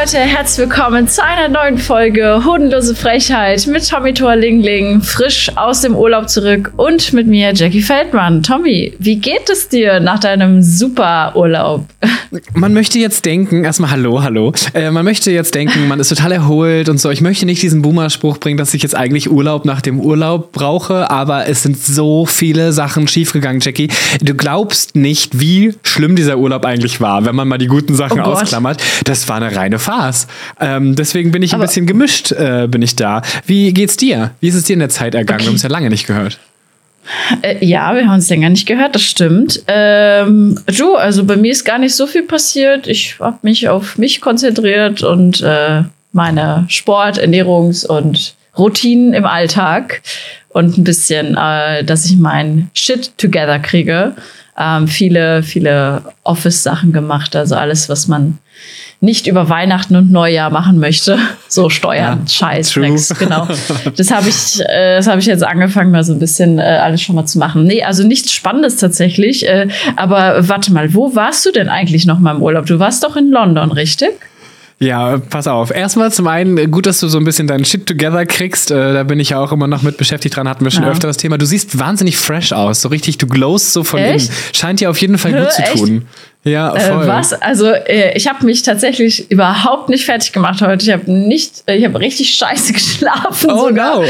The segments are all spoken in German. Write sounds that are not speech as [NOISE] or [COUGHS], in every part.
Leute, herzlich willkommen zu einer neuen Folge Hodenlose Frechheit mit Tommy Torlingling, frisch aus dem Urlaub zurück und mit mir Jackie Feldmann. Tommy, wie geht es dir nach deinem super Urlaub? Man möchte jetzt denken, erstmal hallo, hallo. Äh, man möchte jetzt denken, man ist total erholt und so. Ich möchte nicht diesen Boomer-Spruch bringen, dass ich jetzt eigentlich Urlaub nach dem Urlaub brauche, aber es sind so viele Sachen schiefgegangen, Jackie. Du glaubst nicht, wie schlimm dieser Urlaub eigentlich war, wenn man mal die guten Sachen Oh ausklammert. Das war eine reine Farce. Ähm, deswegen bin ich ein Aber- bisschen gemischt, äh, bin ich da. Wie geht's dir? Wie ist es dir in der Zeit ergangen? Wir haben es ja lange nicht gehört. Äh, ja, wir haben uns länger nicht gehört, das stimmt. Ähm, du, also bei mir ist gar nicht so viel passiert. Ich habe mich auf mich konzentriert und äh, meine Sport-, Ernährungs- und Routinen im Alltag und ein bisschen, äh, dass ich mein Shit together kriege. Ähm, viele, viele Office-Sachen gemacht, also alles, was man nicht über Weihnachten und Neujahr machen möchte. [LAUGHS] So Steuern, Ja, Scheiß. Drecks, genau. Das habe ich, äh, das habe ich jetzt angefangen, mal so ein bisschen äh, alles schon mal zu machen. Nee, also nichts Spannendes tatsächlich. Äh, aber warte mal, wo warst du denn eigentlich noch mal im Urlaub? Du warst doch in London, richtig? Ja, pass auf. Erstmal zum einen, äh, gut, dass du so ein bisschen deinen Shit together kriegst. Äh, da bin ich ja auch immer noch mit beschäftigt dran, hatten wir schon Ja. öfter das Thema. Du siehst wahnsinnig fresh aus, so richtig, du glowst so von Echt? innen. Scheint dir auf jeden Fall Hä, gut zu echt? tun. Ja, Äh, voll. was? Also äh, ich habe mich tatsächlich überhaupt nicht fertig gemacht heute. Ich habe nicht, äh, ich habe richtig scheiße [LAUGHS] geschlafen. Oh sogar. no.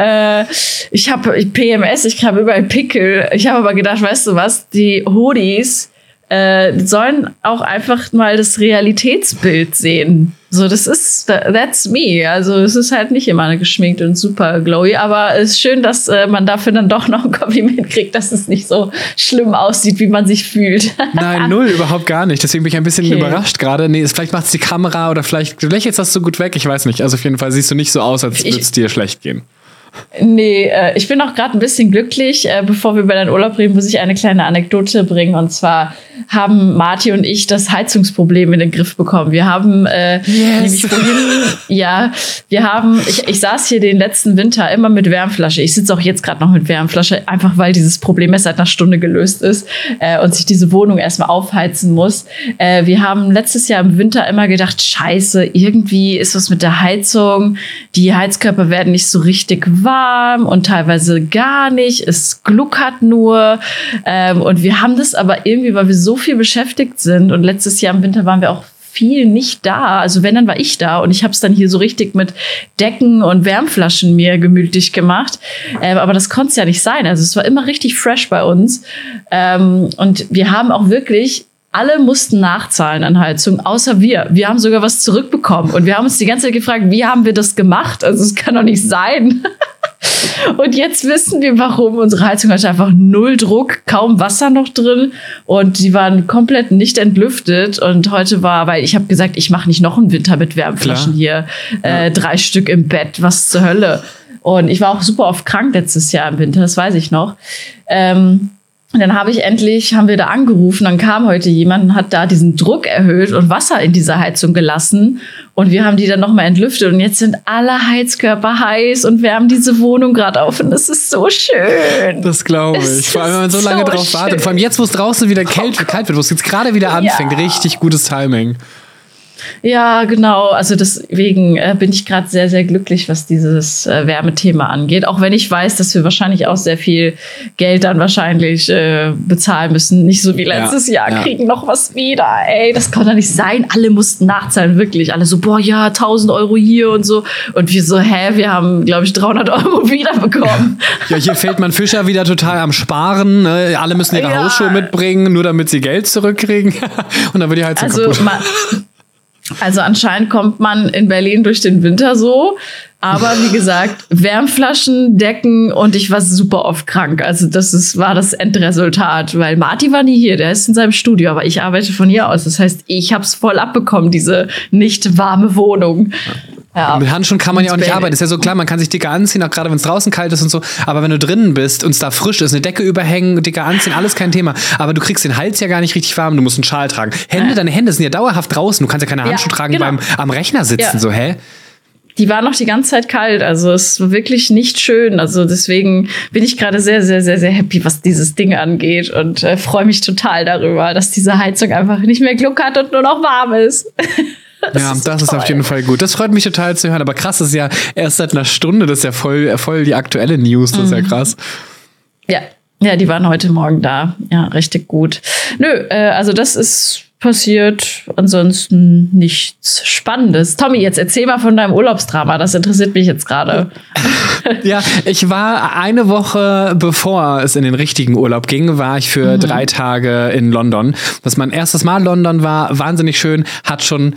Äh, ich habe PMS, ich habe überall Pickel. Ich habe aber gedacht, weißt du was, die Hoodies äh, sollen auch einfach mal das Realitätsbild sehen. So, das ist, that's me. Also, es ist halt nicht immer geschminkt und super glowy, aber es ist schön, dass äh, man dafür dann doch noch ein Kompliment kriegt, dass es nicht so schlimm aussieht, wie man sich fühlt. Nein, [LAUGHS] null, überhaupt gar nicht. Deswegen bin ich ein bisschen Okay. überrascht gerade. Nee, vielleicht macht es die Kamera oder vielleicht du lächelst das so gut weg. Ich weiß nicht. Also auf jeden Fall siehst du nicht so aus, als würde es dir schlecht gehen. Nee, äh, ich bin auch gerade ein bisschen glücklich. Äh, bevor wir über deinen Urlaub reden, muss ich eine kleine Anekdote bringen. Und zwar haben Marti und ich das Heizungsproblem in den Griff bekommen. Wir haben äh, nämlich vorhin, ja, wir haben, ich, ich saß hier den letzten Winter immer mit Wärmflasche. Ich sitze auch jetzt gerade noch mit Wärmflasche, einfach weil dieses Problem erst seit einer Stunde gelöst ist äh, und sich diese Wohnung erstmal aufheizen muss. Äh, wir haben letztes Jahr im Winter immer gedacht, scheiße, irgendwie ist was mit der Heizung. Die Heizkörper werden nicht so richtig warm und teilweise gar nicht. Es gluckert nur. Ähm, und wir haben das aber irgendwie, weil wir so viel beschäftigt sind und letztes Jahr im Winter waren wir auch viel nicht da. Also wenn, dann war ich da und ich habe es dann hier so richtig mit Decken und Wärmflaschen mir gemütlich gemacht. Ähm, aber das konnte es ja nicht sein. Also es war immer richtig fresh bei uns. Ähm, und wir haben auch wirklich alle mussten nachzahlen an Heizung, außer wir. Wir haben sogar was zurückbekommen. Und wir haben uns die ganze Zeit gefragt, wie haben wir das gemacht? Also es kann doch nicht sein. [LAUGHS] Und jetzt wissen wir, warum. Unsere Heizung hatte einfach null Druck, kaum Wasser noch drin und die waren komplett nicht entlüftet. Und heute war, weil ich habe gesagt, ich mache nicht noch einen Winter mit Wärmflaschen hier, äh, drei Stück im Bett, was zur Hölle. Und ich war auch super oft krank letztes Jahr im Winter, das weiß ich noch. Ähm, und dann habe ich endlich, haben wir da angerufen, dann kam heute jemand und hat da diesen Druck erhöht und Wasser in diese Heizung gelassen. Und wir haben die dann nochmal entlüftet und jetzt sind alle Heizkörper heiß und wärmen diese Wohnung gerade auf und das ist so schön. Das glaube Es ich. Vor allem, wenn man so lange so drauf wartet. Vor allem jetzt, wo es draußen wieder kalt, kalt wird, wo es jetzt gerade wieder anfängt. Richtig gutes Timing. Ja, genau. Also deswegen äh, bin ich gerade sehr, sehr glücklich, was dieses äh, Wärmethema angeht. Auch wenn ich weiß, dass wir wahrscheinlich auch sehr viel Geld dann wahrscheinlich äh, bezahlen müssen. Nicht so wie letztes Ja, Jahr, ja. kriegen noch was wieder. Ey, das kann doch nicht sein. Alle mussten nachzahlen, wirklich. Alle so, boah, ja, 1000 Euro hier und so. Und wir so, hä, wir haben, glaube ich, 300 Euro [LAUGHS] wiederbekommen. Ja, hier fällt man Fischer wieder total am Sparen. Ne? Alle müssen ihre Ja. Hausschuhe mitbringen, nur damit sie Geld zurückkriegen. [LAUGHS] Und dann wird die Heizung Also, kaputt. [LAUGHS] also anscheinend kommt man in Berlin durch den Winter so. Aber wie [LAUGHS] gesagt, Wärmflaschen, Decken und ich war super oft krank. Also das ist, war das Endresultat, weil Marty war nie hier, der ist in seinem Studio, aber ich arbeite von hier aus. Das heißt, ich habe es voll abbekommen, diese nicht warme Wohnung. Ja. Und mit Handschuhen kann man ja auch nicht arbeiten. Ist ja so klar, man kann sich dicker anziehen, auch gerade wenn es draußen kalt ist und so. Aber wenn du drinnen bist und es da frisch ist, eine Decke überhängen, dicker anziehen, alles kein Thema. Aber du kriegst den Hals ja gar nicht richtig warm, du musst einen Schal tragen. Hände, deine Hände sind ja dauerhaft draußen. Du kannst ja keine Handschuhe tragen genau. beim am Rechner sitzen. Ja. So, hä? Die war noch die ganze Zeit kalt, also es ist wirklich nicht schön. Also deswegen bin ich gerade sehr, sehr, sehr, sehr happy, was dieses Ding angeht und äh, freue mich total darüber, dass diese Heizung einfach nicht mehr Gluck hat und nur noch warm ist. [LAUGHS] ja, das ist auf jeden Fall gut. Das freut mich total zu hören. Aber krass, das ist ja erst seit einer Stunde, das ist ja voll, voll die aktuelle News. Das ist Mhm. ja krass. Ja, ja, die waren heute Morgen da. Ja, richtig gut. Nö, äh, also das ist passiert. Ansonsten nichts Spannendes. Tommy, jetzt erzähl mal von deinem Urlaubsdrama. Das interessiert mich jetzt gerade. [LAUGHS] Ja, ich war eine Woche bevor es in den richtigen Urlaub ging, war ich für drei Tage in London. Was mein erstes Mal London war, wahnsinnig schön, hat schon.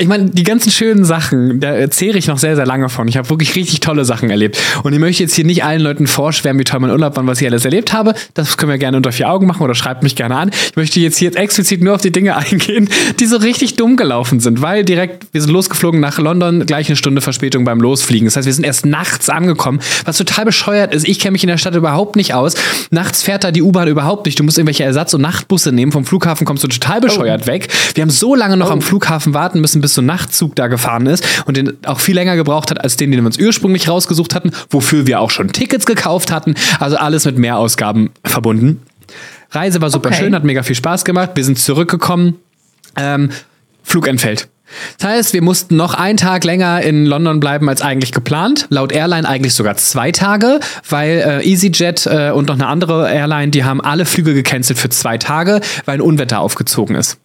Ich meine, die ganzen schönen Sachen, da erzähle ich noch sehr, sehr lange von. Ich habe wirklich richtig tolle Sachen erlebt. Und ich möchte jetzt hier nicht allen Leuten vorschwärmen, wie toll mein Urlaub war und was ich alles erlebt habe. Das können wir gerne unter vier Augen machen oder schreibt mich gerne an. Ich möchte jetzt hier explizit nur auf die Dinge [LAUGHS] eingehen, die so richtig dumm gelaufen sind, weil direkt, wir sind losgeflogen nach London, gleich eine Stunde Verspätung beim Losfliegen. Das heißt, wir sind erst nachts angekommen, was total bescheuert ist. Ich kenne mich in der Stadt überhaupt nicht aus. Nachts fährt da die U-Bahn überhaupt nicht. Du musst irgendwelche Ersatz- und Nachtbusse nehmen. Vom Flughafen kommst du total bescheuert weg. Wir haben so lange noch am Flughafen warten müssen, bis so ein Nachtzug da gefahren ist und den auch viel länger gebraucht hat, als den, den wir uns ursprünglich rausgesucht hatten, wofür wir auch schon Tickets gekauft hatten. Also alles mit Mehrausgaben verbunden. Reise war super Okay. schön, hat mega viel Spaß gemacht. Wir sind zurückgekommen. Ähm, Flug entfällt. Das heißt, wir mussten noch einen Tag länger in London bleiben als eigentlich geplant. Laut Airline eigentlich sogar zwei Tage, weil äh, EasyJet äh, und noch eine andere Airline, die haben alle Flüge gecancelt für zwei Tage, weil ein Unwetter aufgezogen ist.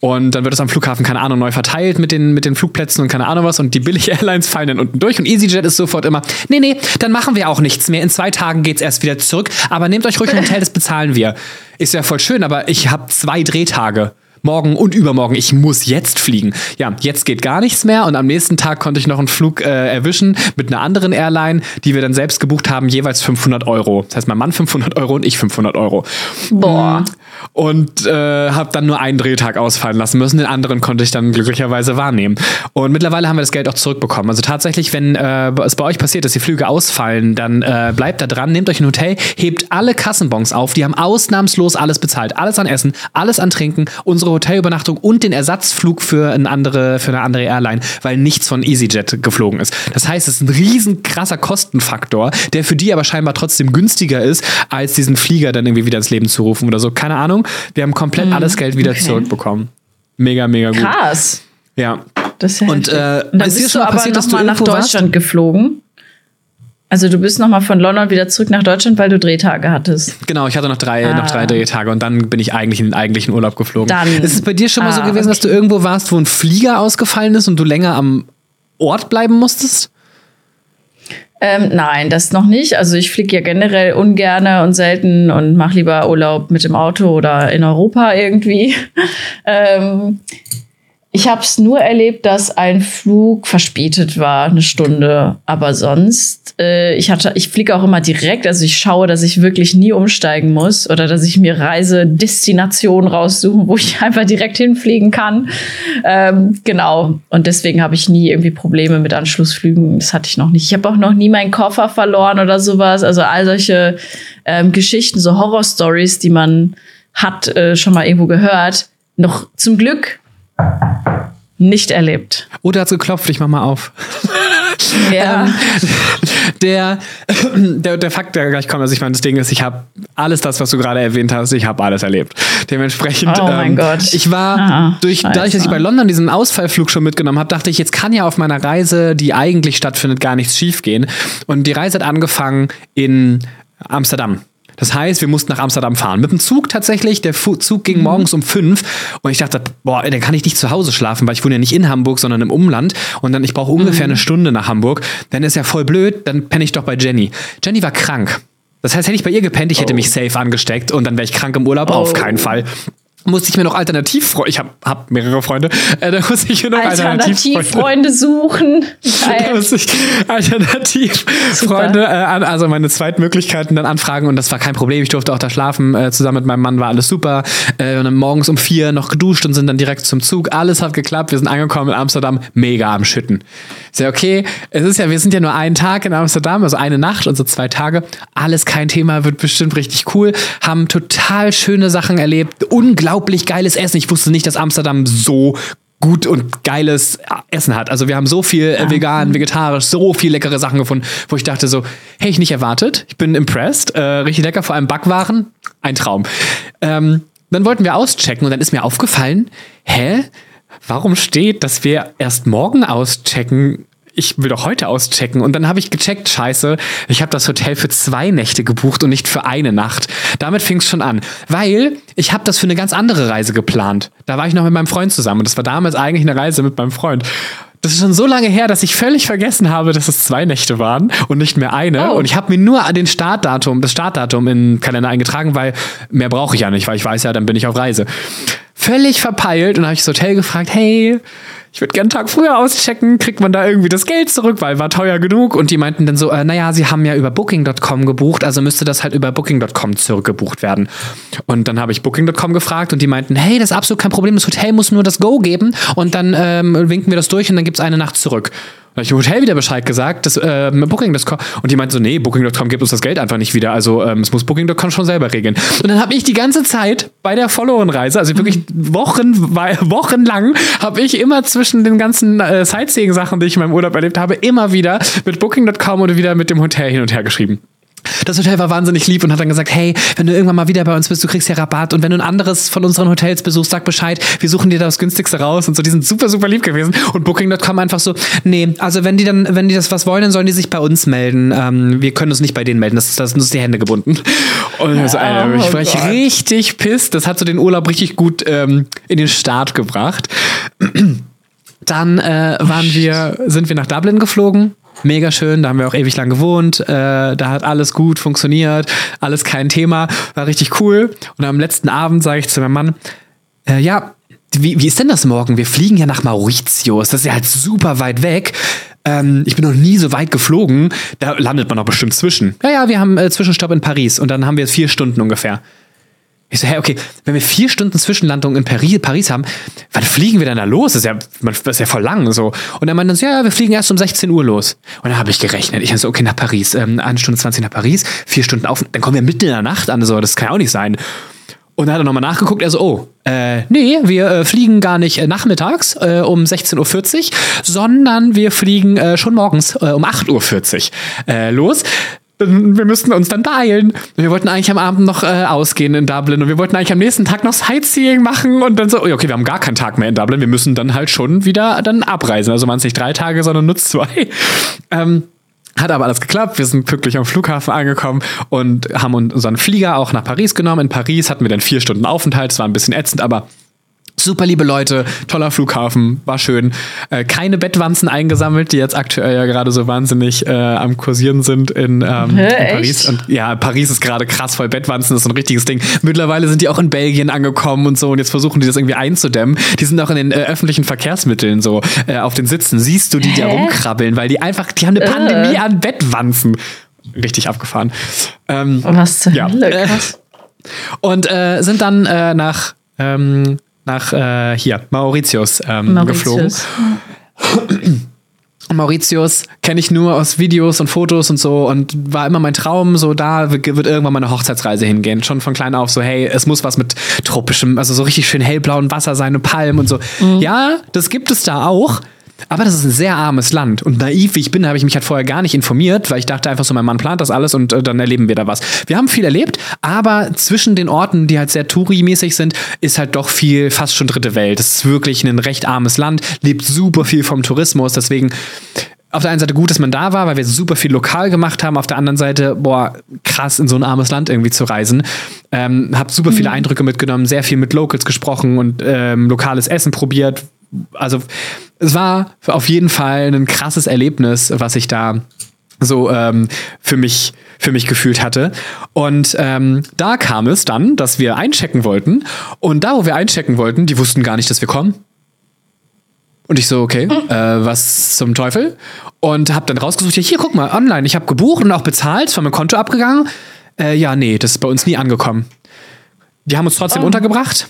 Und dann wird es am Flughafen, keine Ahnung, neu verteilt mit den, mit den Flugplätzen und keine Ahnung was. Und die Billig-Airlines fallen dann unten durch. Und EasyJet ist sofort immer, nee, nee, dann machen wir auch nichts mehr. In zwei Tagen geht's erst wieder zurück. Aber nehmt euch ruhig ein Hotel, das bezahlen wir. Ist ja voll schön, aber ich habe zwei Drehtage morgen und übermorgen. Ich muss jetzt fliegen. Ja, jetzt geht gar nichts mehr und am nächsten Tag konnte ich noch einen Flug äh, erwischen mit einer anderen Airline, die wir dann selbst gebucht haben, jeweils 500 Euro. Das heißt, mein Mann 500 Euro und ich 500 Euro. Boah. Und äh, habe dann nur einen Drehtag ausfallen lassen müssen. Den anderen konnte ich dann glücklicherweise wahrnehmen. Und mittlerweile haben wir das Geld auch zurückbekommen. Also tatsächlich, wenn äh, es bei euch passiert, dass die Flüge ausfallen, dann äh, bleibt da dran, nehmt euch ein Hotel, hebt alle Kassenbons auf. Die haben ausnahmslos alles bezahlt. Alles an Essen, alles an Trinken, unsere Hotelübernachtung und den Ersatzflug für, eine andere, für eine andere Airline, weil nichts von EasyJet geflogen ist. Das heißt, es ist ein riesen krasser Kostenfaktor, der für die aber scheinbar trotzdem günstiger ist, als diesen Flieger dann irgendwie wieder ins Leben zu rufen oder so. Keine Ahnung. Wir haben komplett alles Geld wieder Mhm. okay. zurückbekommen. Mega, mega gut. Krass. Ja. Das ist ja Und, äh, Und dann ist dir bist schon du mal aber passiert, dass du mal nach irgendwo warst? Deutschland geflogen. Also du bist noch mal von London wieder zurück nach Deutschland, weil du Drehtage hattest. Genau, ich hatte noch drei, Ah. noch drei Drehtage und dann bin ich eigentlich in den eigentlichen Urlaub geflogen. Dann- ist es bei dir schon mal so Ah, gewesen, dass du okay. irgendwo warst, wo ein Flieger ausgefallen ist und du länger am Ort bleiben musstest? Ähm, nein, das noch nicht. Also ich fliege ja generell ungerne und selten und mache lieber Urlaub mit dem Auto oder in Europa irgendwie. [LAUGHS] ähm, ich habe es nur erlebt, dass ein Flug verspätet war, eine Stunde. Aber sonst, äh, ich hatte, ich fliege auch immer direkt. Also ich schaue, dass ich wirklich nie umsteigen muss oder dass ich mir Reisedestinationen raussuche, wo ich [LAUGHS] einfach direkt hinfliegen kann. Ähm, genau. Und deswegen habe ich nie irgendwie Probleme mit Anschlussflügen. Das hatte ich noch nicht. Ich habe auch noch nie meinen Koffer verloren oder sowas. Also all solche ähm, Geschichten, so Horror-Stories, die man hat äh, schon mal irgendwo gehört. Noch zum Glück nicht erlebt. Oh, da hat's geklopft, ich mach mal auf. [LAUGHS] Ja. Ähm, der, [CLEARS THROAT] der, der Fakt, der gleich kommt, also ich meine, das Ding ist, ich habe alles das, was du gerade erwähnt hast, ich habe alles erlebt. Dementsprechend, Oh mein ähm, Gott. ich war Ah, durch, dadurch, dass ich scheiße. bei London diesen Ausfallflug schon mitgenommen habe, dachte ich, jetzt kann ja auf meiner Reise, die eigentlich stattfindet, gar nichts schiefgehen. Und die Reise hat angefangen in Amsterdam. Das heißt, wir mussten nach Amsterdam fahren. Mit dem Zug tatsächlich. Der Fu Zug ging morgens um fünf und ich dachte, boah, dann kann ich nicht zu Hause schlafen, weil ich wohne ja nicht in Hamburg, sondern im Umland. Und dann, ich brauche ungefähr eine Stunde nach Hamburg. Dann ist ja voll blöd, dann penne ich doch bei Jenny. Jenny war krank. Das heißt, hätte ich bei ihr gepennt, ich hätte mich safe angesteckt und dann wäre ich krank im Urlaub. Auf Oh. keinen Fall. Musste ich mir noch Alternativfreunde, ich habe hab mehrere Freunde, äh, da musste ich mir noch Alternativfreunde Alternativ suchen. [LAUGHS] da musste ich Alternativfreunde äh, an, also meine Zweitmöglichkeiten dann anfragen und das war kein Problem. Ich durfte auch da schlafen, äh, zusammen mit meinem Mann war alles super. Äh, und dann morgens um vier noch geduscht und sind dann direkt zum Zug. Alles hat geklappt, wir sind angekommen in Amsterdam, mega am Schütten. Sehr okay, es ist ja, wir sind ja nur einen Tag in Amsterdam, also eine Nacht und so zwei Tage. Alles kein Thema, wird bestimmt richtig cool. Haben total schöne Sachen erlebt, unglaublich unglaublich geiles Essen. Ich wusste nicht, dass Amsterdam so gut und geiles Essen hat. Also wir haben so viel äh, vegan, vegetarisch, so viel leckere Sachen gefunden, wo ich dachte so, hey, ich nicht erwartet. Ich bin impressed. Äh, richtig lecker, vor allem Backwaren. Ein Traum. Ähm, dann wollten wir auschecken und dann ist mir aufgefallen, hä? Warum steht, dass wir erst morgen auschecken? Ich will doch heute auschecken. Und dann habe ich gecheckt, scheiße, ich habe das Hotel für zwei Nächte gebucht und nicht für eine Nacht. Damit fing es schon an. Weil ich habe das für eine ganz andere Reise geplant. Da war ich noch mit meinem Freund zusammen und das war damals eigentlich eine Reise mit meinem Freund. Das ist schon so lange her, dass ich völlig vergessen habe, dass es zwei Nächte waren und nicht mehr eine. Oh. Und ich habe mir nur den Startdatum, das Startdatum in Kalender eingetragen, weil mehr brauche ich ja nicht, weil ich weiß ja, dann bin ich auf Reise. Völlig verpeilt und habe ich das Hotel gefragt, hey, ich würde gerne einen Tag früher auschecken, kriegt man da irgendwie das Geld zurück, weil war teuer genug. Und die meinten dann so, äh, naja, sie haben ja über Booking.com gebucht, also müsste das halt über Booking.com zurückgebucht werden. Und dann habe ich Booking.com gefragt und die meinten, hey, das ist absolut kein Problem, das Hotel muss nur das Go geben und dann ähm, winken wir das durch und dann gibt es eine Nacht zurück. Habe ich dem Hotel wieder Bescheid gesagt, dass äh, Booking.com und die meinten so, nee, Booking.com gibt uns das Geld einfach nicht wieder. Also ähm, es muss Booking.com schon selber regeln. Und dann habe ich die ganze Zeit bei der Follow-on-Reise, also wirklich Wochen, wochenlang, habe ich immer zwischen den ganzen äh, Sightseeing-Sachen, die ich in meinem Urlaub erlebt habe, immer wieder mit Booking.com oder wieder mit dem Hotel hin und her geschrieben. Das Hotel war wahnsinnig lieb und hat dann gesagt, hey, wenn du irgendwann mal wieder bei uns bist, du kriegst ja Rabatt. Und wenn du ein anderes von unseren Hotels besuchst, sag Bescheid, wir suchen dir das günstigste raus und so, die sind super, super lieb gewesen. Und Booking.com einfach so, nee, also wenn die dann, wenn die das was wollen, dann sollen die sich bei uns melden, ähm, wir können uns nicht bei denen melden, das, das sind uns die Hände gebunden. Und also, äh, ich war oh richtig pisst, das hat so den Urlaub richtig gut ähm, in den Start gebracht. [CLEARS THROAT] Dann äh, waren wir, sind wir nach Dublin geflogen mega schön, da haben wir auch ewig lang gewohnt, äh, da hat alles gut funktioniert, alles kein Thema, war richtig cool. Und am letzten Abend sage ich zu meinem Mann, äh, ja, wie, wie ist denn das morgen? Wir fliegen ja nach Mauritius, das ist ja halt super weit weg. Ähm, ich bin noch nie so weit geflogen, da landet man doch bestimmt zwischen. Ja, ja, wir haben äh, Zwischenstopp in Paris und dann haben wir vier Stunden ungefähr. Ich so, hey, okay, wenn wir vier Stunden Zwischenlandung in Paris, Paris haben, wann fliegen wir denn da los? Das ist ja, das ist ja voll lang. So. Und er meinte dann so, ja, wir fliegen erst um 16 Uhr los. Und dann habe ich gerechnet. Ich so, okay, nach Paris. Ähm, eine Stunde 20 nach Paris, vier Stunden auf, dann kommen wir mitten in der Nacht an. So, das kann ja auch nicht sein. Und dann hat er nochmal nachgeguckt, er so, oh, äh, nee, wir äh, fliegen gar nicht äh, nachmittags äh, um 16.40 Uhr, sondern wir fliegen äh, schon morgens äh, um 8.40 Uhr los wir müssten uns dann beeilen. Wir wollten eigentlich am Abend noch äh, ausgehen in Dublin und wir wollten eigentlich am nächsten Tag noch Sightseeing machen und dann so, okay, wir haben gar keinen Tag mehr in Dublin, wir müssen dann halt schon wieder dann abreisen. Also waren es nicht drei Tage, sondern nur zwei. [LAUGHS] Ähm, hat aber alles geklappt. Wir sind pünktlich am Flughafen angekommen und haben unseren Flieger auch nach Paris genommen. In Paris hatten wir dann vier Stunden Aufenthalt. Es war ein bisschen ätzend, aber Super liebe Leute, toller Flughafen, war schön. Äh, keine Bettwanzen eingesammelt, die jetzt aktuell ja gerade so wahnsinnig äh, am Kursieren sind in, ähm, Hä, in Paris. Und ja, Paris ist gerade krass voll Bettwanzen, das ist ein richtiges Ding. Mittlerweile sind die auch in Belgien angekommen und so und jetzt versuchen die das irgendwie einzudämmen. Die sind auch in den äh, öffentlichen Verkehrsmitteln so äh, auf den Sitzen. Siehst du die, die rumkrabbeln, weil die einfach, die haben eine Pandemie an Bettwanzen. Richtig abgefahren. Ähm, Was zur ja. Hölle, krass. Und äh, sind dann äh, nach ähm, nach äh, hier, Mauritius, ähm, Mauritius. geflogen. [CLEARS THROAT] Mauritius kenne ich nur aus Videos und Fotos und so und war immer mein Traum, so da wird irgendwann meine Hochzeitsreise hingehen. Schon von klein auf so, hey, es muss was mit tropischem, also so richtig schön hellblauen Wasser sein und Palmen und so. Mhm. Ja, das gibt es da auch. Aber das ist ein sehr armes Land. Und naiv wie ich bin, habe ich mich halt vorher gar nicht informiert, weil ich dachte einfach so, mein Mann plant das alles und äh, dann erleben wir da was. Wir haben viel erlebt, aber zwischen den Orten, die halt sehr Touri-mäßig sind, ist halt doch viel, fast schon dritte Welt. Es ist wirklich ein recht armes Land, lebt super viel vom Tourismus. Deswegen auf der einen Seite gut, dass man da war, weil wir super viel lokal gemacht haben. Auf der anderen Seite, boah, krass, in so ein armes Land irgendwie zu reisen. Ähm, hab super viele mhm. Eindrücke mitgenommen, sehr viel mit Locals gesprochen und ähm, lokales Essen probiert. Also es war auf jeden Fall ein krasses Erlebnis, was ich da so ähm, für mich für mich gefühlt hatte. Und ähm, da kam es dann, dass wir einchecken wollten. Und da, wo wir einchecken wollten, die wussten gar nicht, dass wir kommen. Und ich so, okay, [LAUGHS] äh, was zum Teufel? Und habe dann rausgesucht, ja, hier, guck mal, online, ich habe gebucht und auch bezahlt, von meinem Konto abgegangen. Äh, ja, nee, das ist bei uns nie angekommen. Die haben uns trotzdem Oh. untergebracht.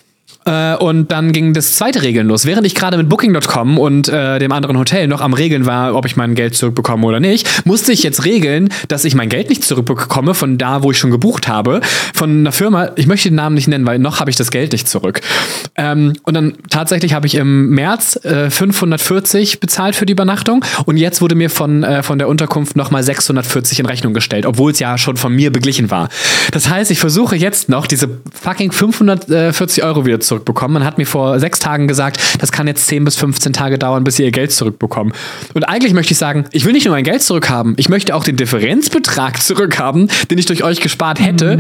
Äh, und dann ging das zweite Regeln los. Während ich gerade mit Booking.com und äh, dem anderen Hotel noch am Regeln war, ob ich mein Geld zurückbekomme oder nicht, musste ich jetzt regeln, dass ich mein Geld nicht zurückbekomme von da, wo ich schon gebucht habe, von einer Firma. Ich möchte den Namen nicht nennen, weil noch habe ich das Geld nicht zurück. Ähm, und dann tatsächlich habe ich im März äh, 540 bezahlt für die Übernachtung und jetzt wurde mir von, äh, von der Unterkunft nochmal 640 in Rechnung gestellt, obwohl es ja schon von mir beglichen war. Das heißt, ich versuche jetzt noch diese fucking 540 Euro wieder zurückbekommen. Man hat mir vor sechs Tagen gesagt, das kann jetzt 10 bis 15 Tage dauern, bis ihr ihr Geld zurückbekommt. Und eigentlich möchte ich sagen, ich will nicht nur mein Geld zurückhaben, ich möchte auch den Differenzbetrag [LAUGHS] zurückhaben, den ich durch euch gespart hätte,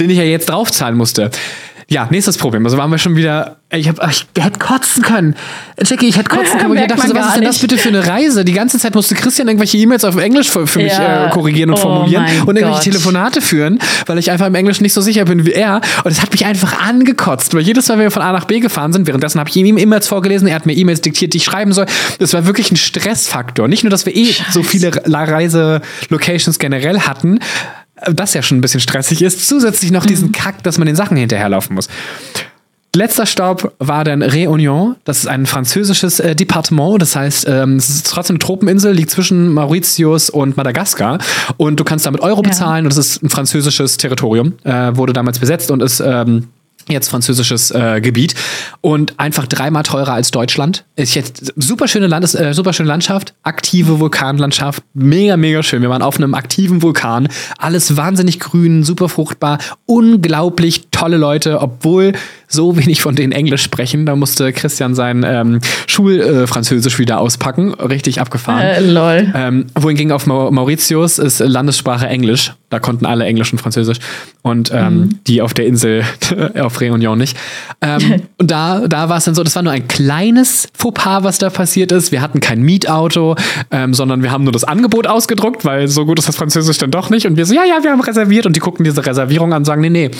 den ich ja jetzt draufzahlen musste. Ja, nächstes Problem. Also waren wir schon wieder. Ich, hab, ich hätte kotzen können. Jackie, ich hätte [LAUGHS] kotzen können. Und ich dachte, so, was ist denn das bitte für eine Reise? Die ganze Zeit musste Christian irgendwelche E-Mails auf Englisch für, für mich Ja. äh, korrigieren und Oh formulieren und irgendwelche Gott. Telefonate führen, weil ich einfach im Englisch nicht so sicher bin wie er. Und es hat mich einfach angekotzt, weil jedes Mal, wenn wir von A nach B gefahren sind, währenddessen habe ich ihm E-Mails vorgelesen, er hat mir E-Mails diktiert, die ich schreiben soll. Das war wirklich ein Stressfaktor. Nicht nur, dass wir eh so viele Reise-Locations generell hatten, das ja schon ein bisschen stressig ist, zusätzlich noch diesen Mhm. Kack, dass man den Sachen hinterherlaufen muss. Letzter Stopp war dann Réunion. Das ist ein französisches äh, Departement. Das heißt, ähm, es ist trotzdem eine Tropeninsel, liegt zwischen Mauritius und Madagaskar. Und du kannst damit Euro Ja. bezahlen. Und das ist ein französisches Territorium. Äh, wurde damals besetzt und ist ähm, jetzt französisches äh, Gebiet. Und einfach dreimal teurer als Deutschland. Ist jetzt super schöne, Landes äh, super schöne Landschaft. Aktive Vulkanlandschaft. Mega, mega schön. Wir waren auf einem aktiven Vulkan. Alles wahnsinnig grün, super fruchtbar. Unglaublich tolle Leute, obwohl so wenig von denen Englisch sprechen. Da musste Christian sein ähm, Schulfranzösisch wieder auspacken. Richtig abgefahren. Äh, lol. Ähm, wohingegen auf Mau- Mauritius ist Landessprache Englisch. Da konnten alle Englisch und Französisch. Und ähm, die auf der Insel, [LAUGHS] auf Réunion nicht. Ähm, [LAUGHS] und da, da war es dann so, das war nur ein kleines Fauxpas, was da passiert ist. Wir hatten kein Mietauto, ähm, sondern wir haben nur das Angebot ausgedruckt, weil so gut ist das Französisch dann doch nicht. Und wir so, ja, ja, wir haben reserviert. Und die gucken diese Reservierung an und sagen, nee, nee,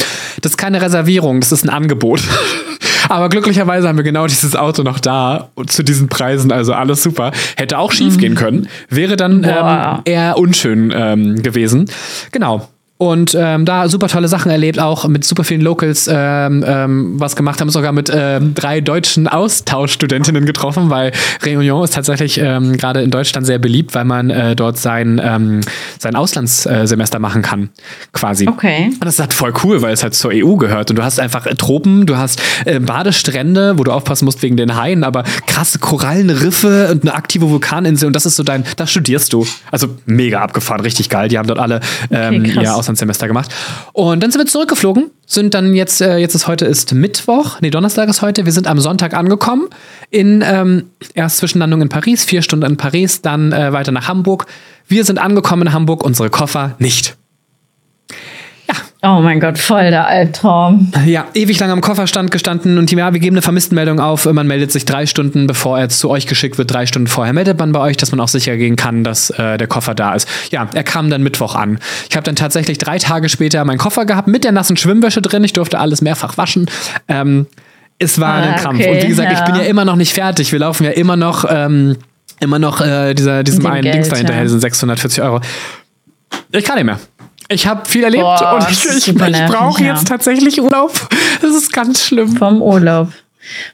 das ist keine Reservierung, das ist ein Angebot. [LAUGHS] Aber glücklicherweise haben wir genau dieses Auto noch da und zu diesen Preisen, also alles super. Hätte auch schief gehen können, wäre dann ähm, eher unschön ähm, gewesen. Genau. Und ähm, da super tolle Sachen erlebt, auch mit super vielen Locals ähm, ähm, was gemacht haben, sogar mit ähm, drei deutschen Austauschstudentinnen getroffen, weil Réunion ist tatsächlich ähm, gerade in Deutschland sehr beliebt, weil man äh, dort sein, ähm, sein Auslandssemester machen kann, quasi. Okay. Und das ist halt voll cool, weil es halt zur EU gehört. Und du hast einfach äh, Tropen, du hast äh, Badestrände, wo du aufpassen musst wegen den Haien, aber krasse Korallenriffe und eine aktive Vulkaninsel. Und das ist so dein, da studierst du. Also mega abgefahren, richtig geil. Die haben dort alle Okay, krass. Ihr Auslandssemester gemacht. Und dann sind wir zurückgeflogen, sind dann jetzt, äh, jetzt ist heute ist Mittwoch, nee, Donnerstag ist heute. Wir sind am Sonntag angekommen. In ähm, erst Zwischenlandung in Paris, vier Stunden in Paris, dann äh, weiter nach Hamburg. Wir sind angekommen in Hamburg, unsere Koffer nicht. Oh mein Gott, voll der Albtraum. Ja, ewig lang am Kofferstand gestanden und ja, wir geben eine Vermisstenmeldung auf. Man meldet sich drei Stunden, bevor er zu euch geschickt wird. Drei Stunden vorher meldet man bei euch, dass man auch sicher gehen kann, dass äh, der Koffer da ist. Ja, er kam dann Mittwoch an. Ich habe dann tatsächlich drei Tage später meinen Koffer gehabt mit der nassen Schwimmwäsche drin. Ich durfte alles mehrfach waschen. Ähm, es war Ah, ein Krampf. okay, und wie gesagt, ich ja. bin ja immer noch nicht fertig. Wir laufen ja immer noch, ähm, immer noch äh, dieser, diesem einen Geld, Dings da hinterher, ja. diesen 640 Euro. Ich kann nicht mehr. Ich habe viel erlebt Boah, und ich, ich, ich brauche ja. jetzt tatsächlich Urlaub. Das ist ganz schlimm. Vom Urlaub.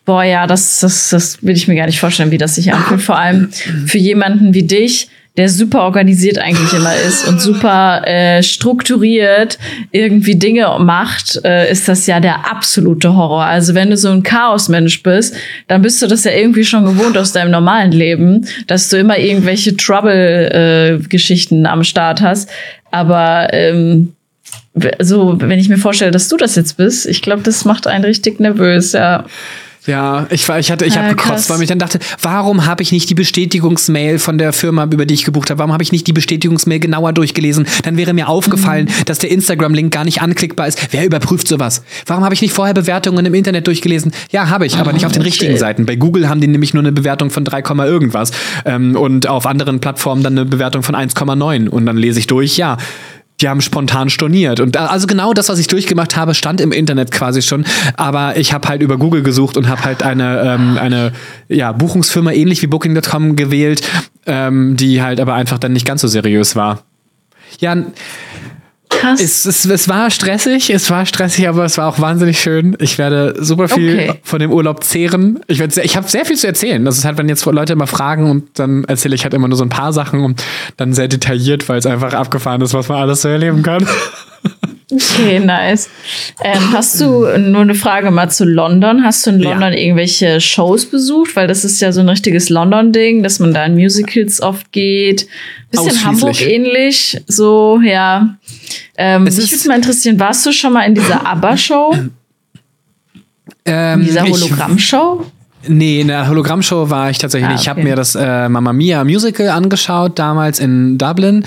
Boah, ja, das, das, das will ich mir gar nicht vorstellen, wie das sich anfühlt. Vor allem für jemanden wie dich, der super organisiert eigentlich immer ist und super äh, strukturiert irgendwie Dinge macht, äh, ist das ja der absolute Horror. Also wenn du so ein Chaosmensch bist, dann bist du das ja irgendwie schon gewohnt aus deinem normalen Leben, dass du immer irgendwelche Trouble-Geschichten am Start hast. Aber ähm, so, wenn ich mir vorstelle, dass du das jetzt bist, ich glaube, das macht einen richtig nervös, ja. Ja, ich, war, ich hatte, ich habe Ja, gekotzt, weil ich dann dachte, warum habe ich nicht die Bestätigungsmail von der Firma, über die ich gebucht habe, warum habe ich nicht die Bestätigungsmail genauer durchgelesen? Dann wäre mir aufgefallen, Mhm. dass der Instagram-Link gar nicht anklickbar ist. Wer überprüft sowas? Warum habe ich nicht vorher Bewertungen im Internet durchgelesen? Ja, habe ich, aber nicht auf den richtigen shit. Seiten. Bei Google haben die nämlich nur eine Bewertung von 3, Komma irgendwas ähm, und auf anderen Plattformen dann eine Bewertung von 1,9 und dann lese ich durch, ja. Die haben spontan storniert. Und da, also genau das, was ich durchgemacht habe, stand im Internet quasi schon. Aber ich habe halt über Google gesucht und habe halt eine, ähm, eine ja, Buchungsfirma ähnlich wie Booking.com gewählt, ähm, die halt aber einfach dann nicht ganz so seriös war. Ja, Krass. es, es, es war stressig, es war stressig, aber es war auch wahnsinnig schön. Ich werde super viel Okay. von dem Urlaub zehren. Ich, werd ich habe sehr viel zu erzählen. Das ist halt, wenn jetzt Leute immer fragen und dann erzähle ich halt immer nur so ein paar Sachen und dann sehr detailliert, weil es einfach abgefahren ist, was man alles so erleben kann. [LAUGHS] Okay, nice. Ähm, hast du nur eine Frage mal zu London? Hast du in Ja. London irgendwelche Shows besucht? Weil das ist ja so ein richtiges London-Ding, dass man da in Musicals oft geht. Bisschen. Hamburg ähnlich. So, ja. Ähm, mich würde mal interessieren, warst du schon mal in dieser [COUGHS] ABBA-Show? Ähm, In dieser Hologramm-Show? Nee, in der Hologrammshow war ich tatsächlich Ah, nicht. Ich habe okay. mir das äh, Mamma Mia Musical angeschaut, damals in Dublin.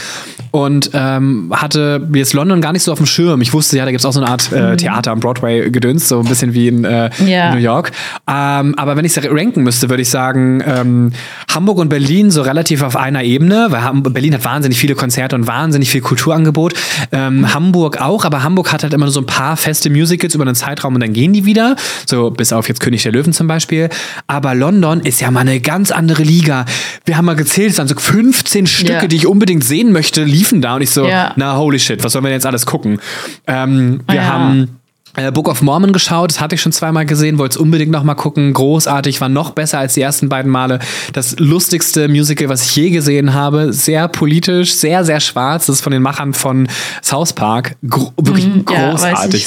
Und ähm, hatte jetzt London gar nicht so auf dem Schirm. Ich wusste ja, da gibt es auch so eine Art äh, Theater am Broadway gedöns, so ein bisschen wie in, äh, Mhm. In New York. Ähm, aber wenn ich es ranken müsste, würde ich sagen, ähm, Hamburg und Berlin so relativ auf einer Ebene, weil Ham Berlin hat wahnsinnig viele Konzerte und wahnsinnig viel Kulturangebot. Ähm, Hamburg auch, aber Hamburg hat halt immer nur so ein paar feste Musicals über einen Zeitraum und dann gehen die wieder. So bis auf jetzt König der Löwen zum Beispiel. Aber London ist ja mal eine ganz andere Liga. Wir haben mal gezählt, es waren so 15 Stücke, Ja. die ich unbedingt sehen möchte, liefen da und ich so, Ja. na holy shit, was sollen wir jetzt alles gucken? Ähm, wir Ja. haben äh, Book of Mormon geschaut, das hatte ich schon zweimal gesehen, wollte es unbedingt noch mal gucken. Großartig, war noch besser als die ersten beiden Male. Das lustigste Musical, was ich je gesehen habe. Sehr politisch, sehr, sehr schwarz. Das ist von den Machern von South Park. Gro wirklich Mhm, ja, großartig.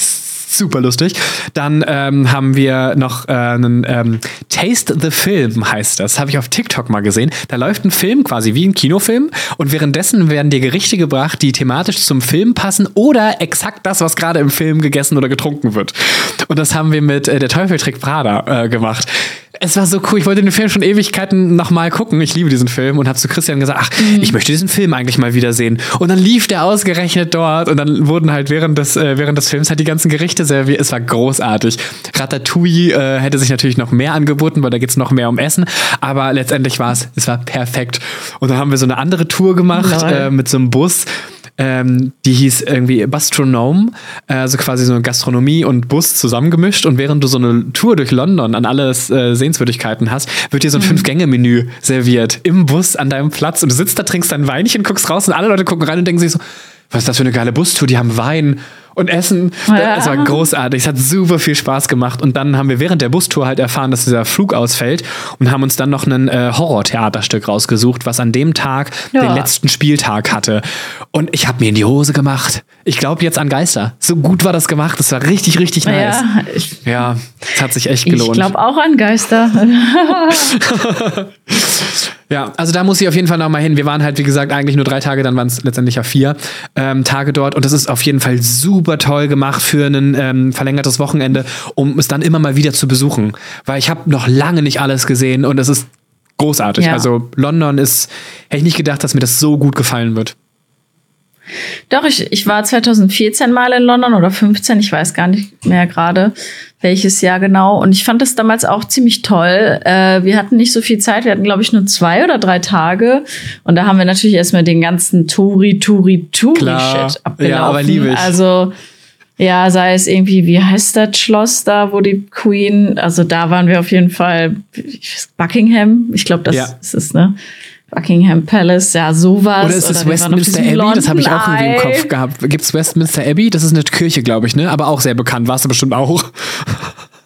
Super lustig. Dann ähm, haben wir noch äh, einen ähm, Taste the Film heißt das. Habe ich auf TikTok mal gesehen. Da läuft ein Film quasi wie ein Kinofilm und währenddessen werden dir Gerichte gebracht, die thematisch zum Film passen oder exakt das, was gerade im Film gegessen oder getrunken wird. Und das haben wir mit äh, Der Teufel trägt Prada äh, gemacht. Es war so cool. Ich wollte den Film schon Ewigkeiten nochmal gucken. Ich liebe diesen Film und habe zu Christian gesagt, ach, ich möchte diesen Film eigentlich mal wiedersehen. Und dann lief der ausgerechnet dort und dann wurden halt während des, äh, während des Films halt die ganzen Gerichte serviert. Es war großartig. Ratatouille äh, hätte sich natürlich noch mehr angeboten, weil da geht's noch mehr um Essen. Aber letztendlich war es, es war perfekt. Und dann haben wir so eine andere Tour gemacht äh, mit so einem Bus. Ähm, die hieß irgendwie Bastronome, äh, also quasi so eine Gastronomie und Bus zusammengemischt. Und während du so eine Tour durch London an alle äh, Sehenswürdigkeiten hast, wird dir so ein Fünf-Gänge-Menü serviert im Bus an deinem Platz. Und du sitzt da, trinkst dein Weinchen, guckst raus und alle Leute gucken rein und denken sich so, was ist das für eine geile Bustour? Die haben Wein und Essen. Ja. Es war großartig. Es hat super viel Spaß gemacht. Und dann haben wir während der Bustour halt erfahren, dass dieser Flug ausfällt und haben uns dann noch ein äh, Horror-Theaterstück rausgesucht, was an dem Tag Ja. den letzten Spieltag hatte. Und ich habe mir in die Hose gemacht. Ich glaube jetzt an Geister. So gut war das gemacht. Das war richtig, richtig nice. Ja, ich, Ja, es hat sich echt ich gelohnt. glaube auch an Geister. [LAUGHS] [LAUGHS] Ja, also da muss ich auf jeden Fall noch mal hin. Wir waren halt, wie gesagt, eigentlich nur drei Tage, dann waren es letztendlich ja vier ähm, Tage dort. Und das ist auf jeden Fall super toll gemacht für ein ähm, verlängertes Wochenende, um es dann immer mal wieder zu besuchen. Weil ich habe noch lange nicht alles gesehen und es ist großartig. Ja. Also London ist, hätte ich nicht gedacht, dass mir das so gut gefallen wird. Doch, ich, ich war 2014 mal in London oder 15, ich weiß gar nicht mehr gerade, welches Jahr genau. Und ich fand das damals auch ziemlich toll. Äh, wir hatten nicht so viel Zeit, wir hatten, glaube ich, nur zwei oder drei Tage. Und da haben wir natürlich erstmal den ganzen Touri, Touri. Touri-Shit abgelaufen. Ja, aber liebe ich. Also, ja, sei es irgendwie, wie heißt das Schloss da, wo die Queen, also da waren wir auf jeden Fall, Buckingham, ich glaube, das Ja. ist es, ne? Buckingham Palace, ja, sowas. Oder ist es auf Westminster Abbey? Das habe ich auch irgendwie im London Kopf gehabt. Gibt es Westminster Abbey? Das ist eine Kirche, glaube ich, ne? Aber auch sehr bekannt. Warst du bestimmt auch.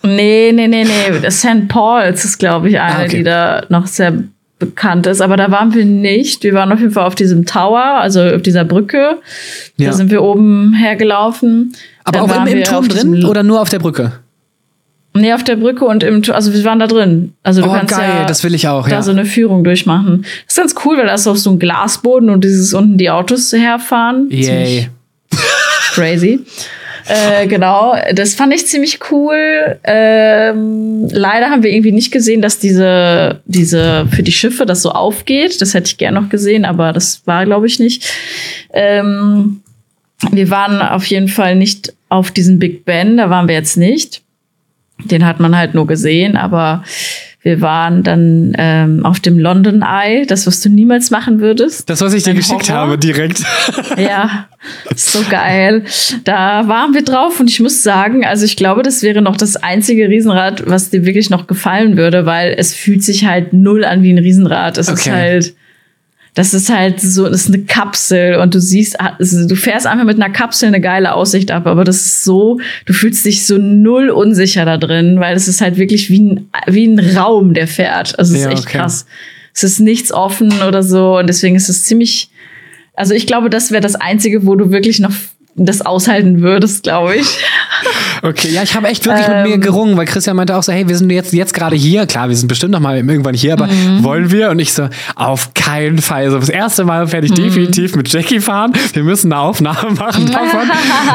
Nee, nee, nee, nee. St. Paul's ist, glaube ich, eine, Ah, okay. die da noch sehr bekannt ist. Aber da waren wir nicht. Wir waren auf jeden Fall auf diesem Tower, also auf dieser Brücke. Ja. Da sind wir oben hergelaufen. Aber Dann auch im, im Turm drin oder nur auf der Brücke? Nee, auf der Brücke und im also wir waren da drin. Also du Oh, kannst geil, ja das will ich auch, da ja. so eine Führung durchmachen. Das ist ganz cool, weil da ist auch so ein Glasboden und dieses unten die Autos herfahren. Yay. Crazy. [LAUGHS] Äh, genau, das fand ich ziemlich cool. Ähm, leider haben wir irgendwie nicht gesehen, dass diese, diese für die Schiffe das so aufgeht. Das hätte ich gern noch gesehen, aber das war, glaube ich, nicht. Ähm, wir waren auf jeden Fall nicht auf diesem Big Ben, da waren wir jetzt nicht. Den hat man halt nur gesehen, aber wir waren dann ähm, auf dem London Eye, das, was du niemals machen würdest. Das, was ich dir geschickt Horror. habe, direkt. [LAUGHS] Ja, so geil. Da waren wir drauf und ich muss sagen, also ich glaube, das wäre noch das einzige Riesenrad, was dir wirklich noch gefallen würde, weil es fühlt sich halt null an wie ein Riesenrad. Es ist Okay. halt, das ist halt so, das ist eine Kapsel und du siehst, also du fährst einfach mit einer Kapsel eine geile Aussicht ab, aber das ist so, du fühlst dich so null unsicher da drin, weil es ist halt wirklich wie ein, wie ein Raum, der fährt. Also es ist Ja, echt okay. krass. Es ist nichts offen oder so und deswegen ist es ziemlich, also ich glaube, das wäre das Einzige, wo du wirklich noch das aushalten würdest, glaube ich. Okay, ja, ich habe echt wirklich mit mir Ähm. gerungen, weil Christian meinte auch so, hey, wir sind jetzt, jetzt gerade hier. Klar, wir sind bestimmt noch mal irgendwann hier, aber Mhm. wollen wir? Und ich so, auf keinen Fall. So, das erste Mal werde ich Mhm. definitiv mit Jackie fahren. Wir müssen eine Aufnahme machen [LAUGHS] davon.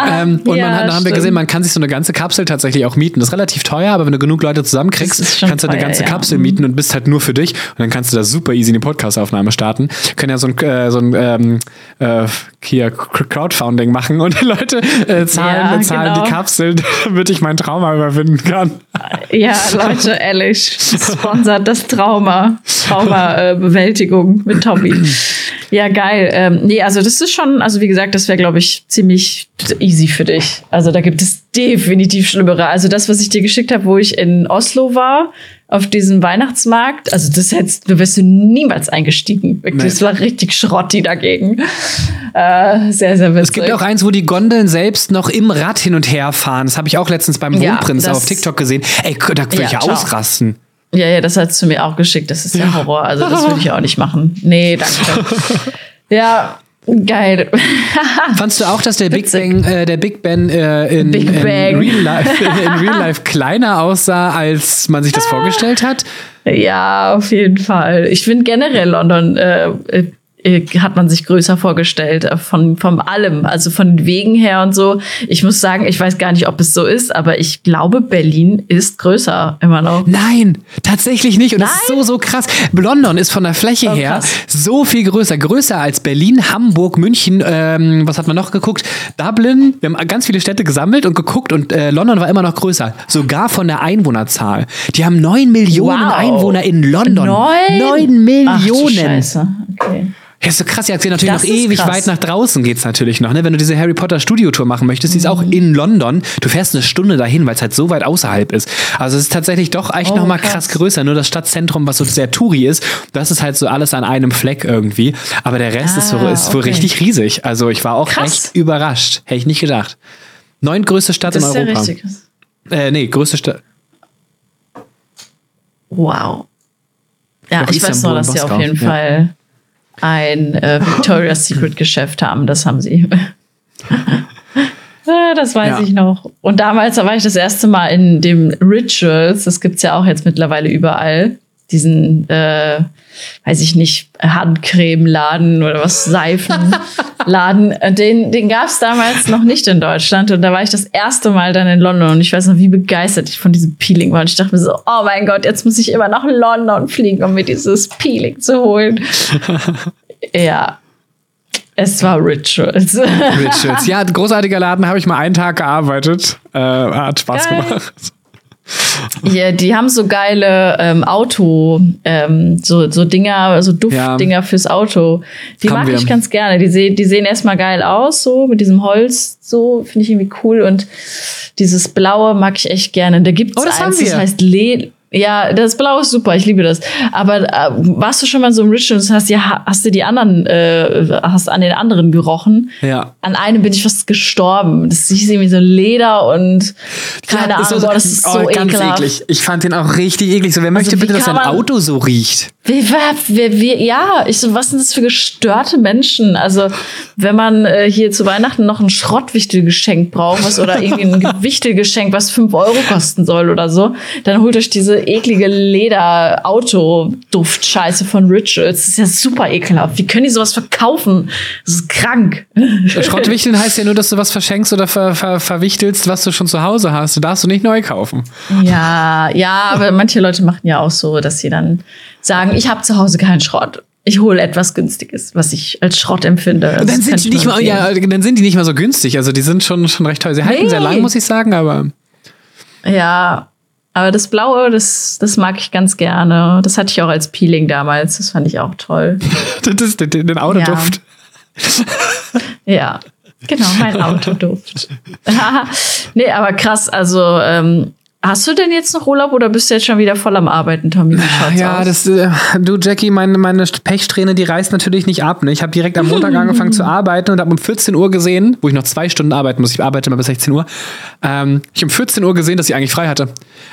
ähm, und Ja, man hat, dann haben wir gesehen, man kann sich so eine ganze Kapsel tatsächlich auch mieten. Das ist relativ teuer, aber wenn du genug Leute zusammenkriegst, kannst du eine ganze ja. Kapsel mieten und bist halt nur für dich. Und dann kannst du da super easy eine Podcast-Aufnahme starten. Können ja so ein, äh, so ein ähm, äh, hier Crowdfunding machen und die Leute äh, zahlen, Ja, zahlen genau. die Kapsel, damit ich mein Trauma überwinden kann. Ja, Leute, ehrlich, sponsert das Trauma. Trauma-Bewältigung mit Tommy. Ja, geil. Ähm, nee, also das ist schon, also wie gesagt, das wäre, glaube ich, ziemlich easy für dich. Also da gibt es definitiv schlimmere. Also das, was ich dir geschickt habe, wo ich in Oslo war, auf diesem Weihnachtsmarkt, also das hättest, du wärst du niemals eingestiegen. Wirklich, Nee. das war richtig Schrotti dagegen. Äh, sehr, sehr witzig. Es gibt auch eins, wo die Gondeln selbst noch im Rad hin und her fahren. Das habe ich auch letztens beim Ja, Wohnprinz das- auf TikTok gesehen. Ey, da würde Ja, ich ja ausrasten. Ja, ja, das hast du mir auch geschickt. Das ist ja, Ja. Horror. Also das würde ich auch nicht machen. Nee, danke. [LAUGHS] ja, geil. [LAUGHS] Fandst du auch, dass der Big. Bang, äh, der Big Ben äh, in, Big in. Real Life, [LAUGHS] [LAUGHS] in Real Life kleiner aussah, als man sich das vorgestellt hat? ja, auf jeden Fall. Ich finde generell London äh, hat man sich größer vorgestellt äh, von von allem, also von Wegen her und so. Ich muss sagen, ich weiß gar nicht, ob es so ist, aber ich glaube, Berlin ist größer immer noch. Nein, tatsächlich nicht. Und das ist Nein? so, so krass. London ist von der Fläche Oh, her krass. so viel größer. Größer als Berlin, Hamburg, München. Ähm, was hat man noch geguckt? Dublin. Wir haben ganz viele Städte gesammelt und geguckt. Und äh, London war immer noch größer. Sogar von der Einwohnerzahl. Die haben neun Millionen Wow. Einwohner in London. Neun? Neun Ach, Millionen. Scheiße. Okay. Ja, ist so krass. Ja, natürlich Das noch ewig krass. weit nach draußen geht's natürlich noch. Ne? Wenn du diese Harry Potter Studiotour machen möchtest, die ist auch Mhm. in London. Du fährst eine Stunde dahin, weil es halt so weit außerhalb ist. Also es ist tatsächlich doch echt Oh, noch mal krass. krass größer. Nur das Stadtzentrum, was so sehr Touri ist, das ist halt so alles an einem Fleck irgendwie. Aber der Rest ist, so, Ah, ist wohl okay. richtig riesig. Also ich war auch Krass. echt überrascht. Hätte ich nicht gedacht. Neuntgrößte Stadt Das in ist ja Europa. richtig. Äh, nee, größte Stadt. Wow. Ja, Doch, ich weiß nur, dass sie auf jeden ja. Fall ein äh, Victoria's [LAUGHS] Secret Geschäft haben. Das haben sie. Ja, [LAUGHS] das weiß Ja. ich noch. Und damals da war ich das erste Mal in dem Rituals. Das gibt's ja auch jetzt mittlerweile überall. Diesen, äh, weiß ich nicht, Handcremeladen oder was, Seifenladen. [LAUGHS] Den, den gab's damals noch nicht in Deutschland. Und da war ich das erste Mal dann in London. Und ich weiß noch, wie begeistert ich von diesem Peeling war. Und ich dachte mir so, oh mein Gott, jetzt muss ich immer nach London fliegen, um mir dieses Peeling zu holen. [LAUGHS] ja. Es war Rituals. Richards. Ja, großartiger Laden, habe ich mal einen Tag gearbeitet. Äh, hat Spaß Geil. gemacht. Ja, die haben so geile ähm, Auto, ähm, so, so Dinger, so Duftdinger fürs Auto. Die Haben mag wir. ich ganz gerne. Die, seh, die sehen erstmal geil aus, so mit diesem Holz, so finde ich irgendwie cool. Und dieses Blaue mag ich echt gerne. Da gibt's Oh, das haben eins, das heißt Le. Ja, das Blaue ist super, ich liebe das. Aber äh, warst du schon mal so im Ritual und hast, ja, hast du die anderen, äh, hast an den anderen gerochen? Ja. An einem bin ich fast gestorben. Das ist irgendwie so Leder und keine Ja, Ahnung, boah, das ist so oh, ganz ekelhaft. eklig. Ich fand den auch richtig eklig. So, wer möchte wie bitte, dass sein Auto so riecht? Wie, wie, wie, ja, ich so, was sind das für gestörte Menschen? Also, wenn man äh, hier zu Weihnachten noch ein Schrottwichtelgeschenk braucht, was oder irgendwie ein [LAUGHS] Wichtelgeschenk, was fünf Euro kosten soll oder so, dann holt euch diese eklige Leder-Auto-Duft-Scheiße von Rituals. Das ist ja super ekelhaft. Wie können die sowas verkaufen? Das ist krank. Schrottwichteln heißt ja nur, dass du was verschenkst oder ver ver verwichtelst, was du schon zu Hause hast. Du darfst du nicht neu kaufen. Ja, ja, aber manche Leute machen ja auch so, dass sie dann sagen, ich habe zu Hause keinen Schrott. Ich hole etwas Günstiges, was ich als Schrott empfinde. dann sind, die nicht mal, ja, dann sind die nicht mal so günstig. Also die sind schon, schon recht teuer. Sie halten nee. sehr lang, muss ich sagen, aber. Ja, aber das Blaue, das, das mag ich ganz gerne. Das hatte ich auch als Peeling damals. Das fand ich auch toll. [LAUGHS] das ist den, den Autoduft. Ja. ja, genau, mein [LAUGHS] Autoduft. [LAUGHS] nee, aber krass. Also, ähm, Hast du denn jetzt noch Urlaub oder bist du jetzt schon wieder voll am Arbeiten, Tommy? ja, aus? das, äh, du, Jackie, meine, meine Pechsträhne, die reißt natürlich nicht ab. Ne? Ich habe direkt am Montag angefangen zu [LAUGHS] arbeiten und habe um 14 Uhr gesehen, wo ich noch zwei Stunden arbeiten muss. Ich arbeite immer bis 16 Uhr. Ähm, ich habe um 14 Uhr gesehen, dass ich eigentlich frei hatte.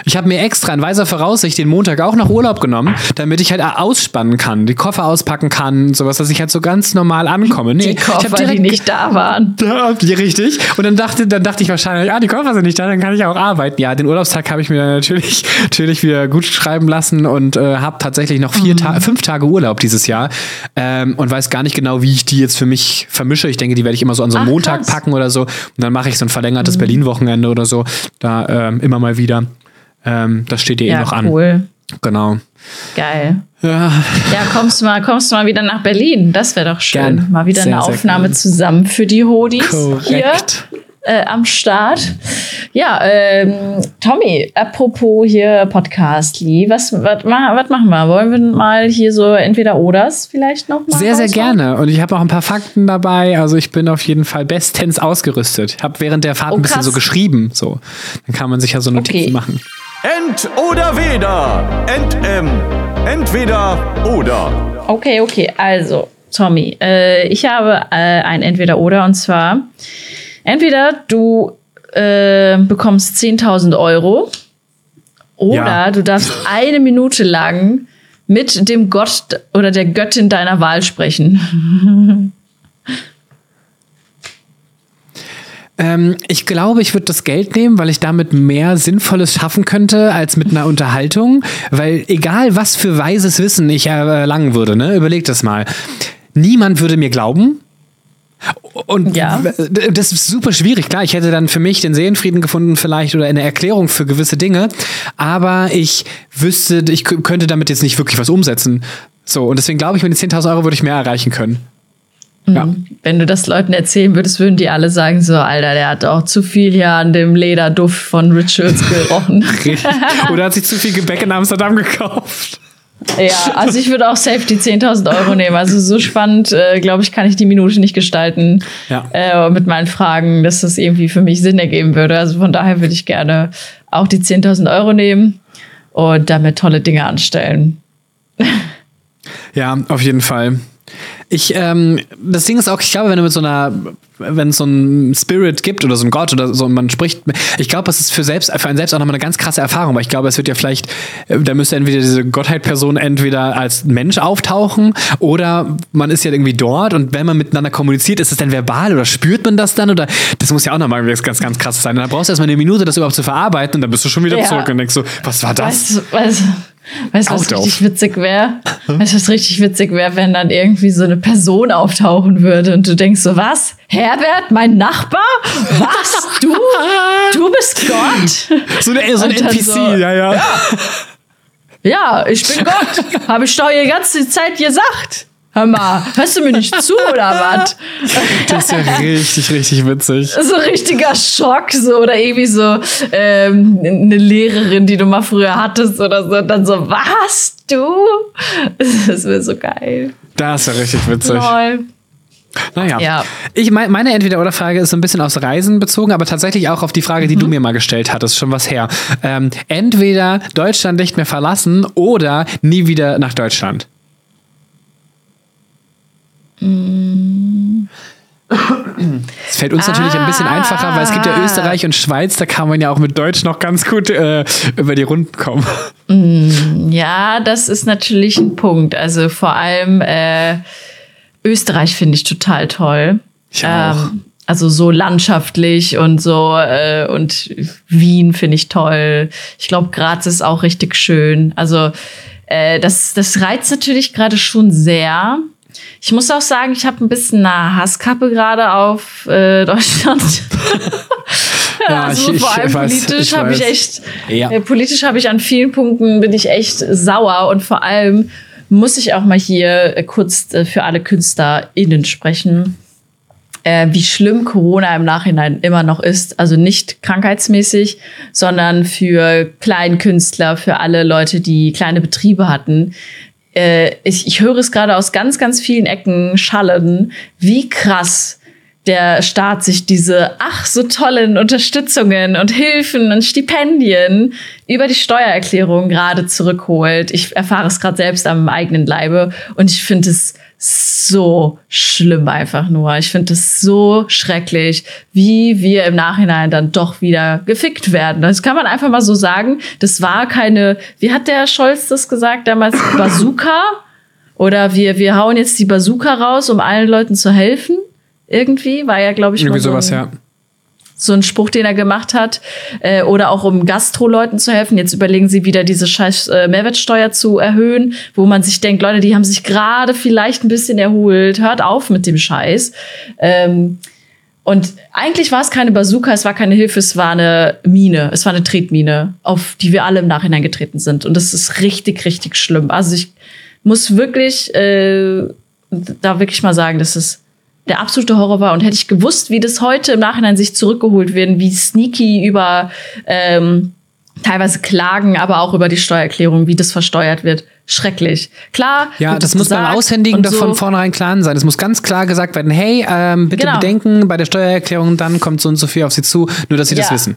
Ich habe mir extra in weiser Voraussicht den Montag auch noch Urlaub genommen, damit ich halt ausspannen kann, die Koffer auspacken kann, sowas, dass ich halt so ganz normal ankomme. Nee, die Koffer, direkt, die nicht da waren. [LAUGHS] Ja, richtig. Und dann dachte, dann dachte ich wahrscheinlich, ah, die Koffer sind nicht da, dann kann ich auch arbeiten. Ja, den Urlaubstag Tag habe ich mir natürlich, [LAUGHS] natürlich wieder gut schreiben lassen und äh, habe tatsächlich noch vier mhm. Ta fünf Tage Urlaub dieses Jahr ähm, und weiß gar nicht genau, wie ich die jetzt für mich vermische. Ich denke, die werde ich immer so an so einen Ach, Montag krass. packen oder so. Und dann mache ich so ein verlängertes mhm. Berlin-Wochenende oder so. Da ähm, immer mal wieder. Ähm, das steht dir eh ja, eh noch cool. an. Genau. Geil. Ja. ja, kommst du mal, kommst du mal wieder nach Berlin. Das wäre doch schön. Gern. Mal wieder sehr, eine Aufnahme zusammen für die Hodis. Korrekt. Hier äh, am Start. Ja, ähm, Tommy, apropos hier Podcastly, was, was, was machen wir? Wollen wir mal hier so entweder Oders vielleicht noch mal Sehr, sehr gerne. Und ich habe auch ein paar Fakten dabei. Also ich bin auf jeden Fall bestens ausgerüstet. Ich habe während der Fahrt oh, ein bisschen so geschrieben. So. Dann kann man sich ja so Notizen okay. machen. Ent oder weder. Ent-M. Entweder oder. Okay, okay. Also, Tommy, äh, ich habe äh, ein Entweder-Oder und zwar Entweder du äh, bekommst 10.000 Euro oder ja. du darfst eine Minute lang mit dem Gott oder der Göttin deiner Wahl sprechen. Ähm, ich glaube, ich würde das Geld nehmen, weil ich damit mehr Sinnvolles schaffen könnte als mit einer Unterhaltung. Weil egal, was für weises Wissen ich erlangen würde, ne, überleg das mal. Niemand würde mir glauben, und ja. das ist super schwierig. Klar, ich hätte dann für mich den Seelenfrieden gefunden, vielleicht oder eine Erklärung für gewisse Dinge. Aber ich wüsste, ich könnte damit jetzt nicht wirklich was umsetzen. So, und deswegen glaube ich, mit den 10.000 Euro würde ich mehr erreichen können. Mhm. Ja. Wenn du das Leuten erzählen würdest, würden die alle sagen: So, Alter, der hat auch zu viel hier an dem Lederduft von Rituals gerochen. [LAUGHS] Oder hat sich zu viel Gebäck in Amsterdam gekauft. Ja, [LAUGHS] also ich würde auch safe die 10.000 Euro nehmen. Also so spannend, äh, glaube ich, kann ich die Minute nicht gestalten ja. äh, mit meinen Fragen, dass das irgendwie für mich Sinn ergeben würde. Also von daher würde ich gerne auch die 10.000 Euro nehmen und damit tolle Dinge anstellen. Ja, auf jeden Fall. Ich, ähm, das Ding ist auch, ich glaube, wenn du mit so einer, wenn es so einen Spirit gibt oder so einen Gott oder so und man spricht, ich glaube, das ist für selbst, für einen selbst auch nochmal eine ganz krasse Erfahrung, weil ich glaube, es wird ja vielleicht, äh, da müsste entweder diese Gottheit-Person entweder als Mensch auftauchen oder man ist ja irgendwie dort und wenn man miteinander kommuniziert, ist es dann verbal oder spürt man das dann oder das muss ja auch nochmal ganz, ganz krass sein. Und dann brauchst du erstmal eine Minute, das überhaupt zu verarbeiten und dann bist du schon wieder ja. zurück und denkst so, was war das? Weißt, weißt, Weißt du, was richtig witzig wäre? Weißt du, was richtig witzig wäre, wenn dann irgendwie so eine Person auftauchen würde und du denkst so, was? Herbert, mein Nachbar? Was? [LAUGHS] Du? Du bist Gott? So, eine, so ein NPC, so, ja, ja, ja. Ja, ich bin Gott. Habe ich doch die ganze Zeit gesagt. Hör mal, hörst du mir nicht zu oder was? Das ist ja richtig, richtig witzig. So ein richtiger Schock, so oder irgendwie so ähm, eine Lehrerin, die du mal früher hattest oder so, und dann so, was, du? [LAUGHS] Das wäre so geil. Das ist ja richtig witzig. Lol. Naja, ja. ich mein, meine Entweder-Oder-Frage ist so ein bisschen aufs Reisen bezogen, aber tatsächlich auch auf die Frage, die mhm. du mir mal gestellt hattest, schon was her. Ähm, entweder Deutschland nicht mehr verlassen oder nie wieder nach Deutschland. Es fällt uns ah. natürlich ein bisschen einfacher, weil es gibt ja ah. Österreich und Schweiz, da kann man ja auch mit Deutsch noch ganz gut äh, über die Runden kommen. Mm, Ja, das ist natürlich ein Punkt. Also vor allem äh, Österreich finde ich total toll. Ich auch. Ähm, also so landschaftlich und so äh, und Wien finde ich toll. Ich glaube, Graz ist auch richtig schön. Also äh, das, das reizt natürlich gerade schon sehr. Ich muss auch sagen, ich habe ein bisschen eine Hasskappe gerade auf äh, Deutschland. [LAUGHS] Ja, [LAUGHS] also ich- ich vor allem politisch ich habe ich echt, Ja. äh, politisch habe ich an vielen Punkten bin ich echt sauer und vor allem muss ich auch mal hier äh, kurz äh, für alle KünstlerInnen sprechen, äh, wie schlimm Corona im Nachhinein immer noch ist. Also nicht krankheitsmäßig, sondern für Kleinkünstler, für alle Leute, die kleine Betriebe hatten. Äh, ich, ich höre es gerade aus ganz, ganz vielen Ecken schallen, wie krass der Staat sich diese ach so tollen Unterstützungen und Hilfen und Stipendien über die Steuererklärung gerade zurückholt. Ich erfahre es gerade selbst am eigenen Leibe und ich finde es so schlimm einfach nur. Ich finde es so schrecklich, wie wir im Nachhinein dann doch wieder gefickt werden. Das kann man einfach mal so sagen. Das war keine, wie hat der Scholz das gesagt damals, [COUGHS] Bazooka? Oder wir, wir hauen jetzt die Bazooka raus, um allen Leuten zu helfen? Irgendwie war ja, glaube ich, Irgendwie mal so sowas, ein, ja. so ein Spruch, den er gemacht hat. Äh, oder auch um Gastro-Leuten zu helfen. Jetzt überlegen sie wieder, diese scheiß äh, Mehrwertsteuer zu erhöhen, wo man sich denkt, Leute, die haben sich gerade vielleicht ein bisschen erholt. Hört auf mit dem Scheiß. Ähm, und eigentlich war es keine Bazooka, es war keine Hilfe, es war eine Mine, es war eine Tretmine, auf die wir alle im Nachhinein getreten sind. Und das ist richtig, richtig schlimm. Also ich muss wirklich äh, da wirklich mal sagen, dass es der absolute Horror war. Und hätte ich gewusst, wie das heute im Nachhinein sich zurückgeholt werden, wie sneaky über ähm, teilweise Klagen, aber auch über die Steuererklärung, wie das versteuert wird. Schrecklich. Klar. Ja, das muss beim Aushändigen doch von vornherein klar sein. Es muss ganz klar gesagt werden, hey, ähm, bitte Genau. bedenken, bei der Steuererklärung dann kommt so und so viel auf Sie zu, nur dass Sie das Ja. wissen.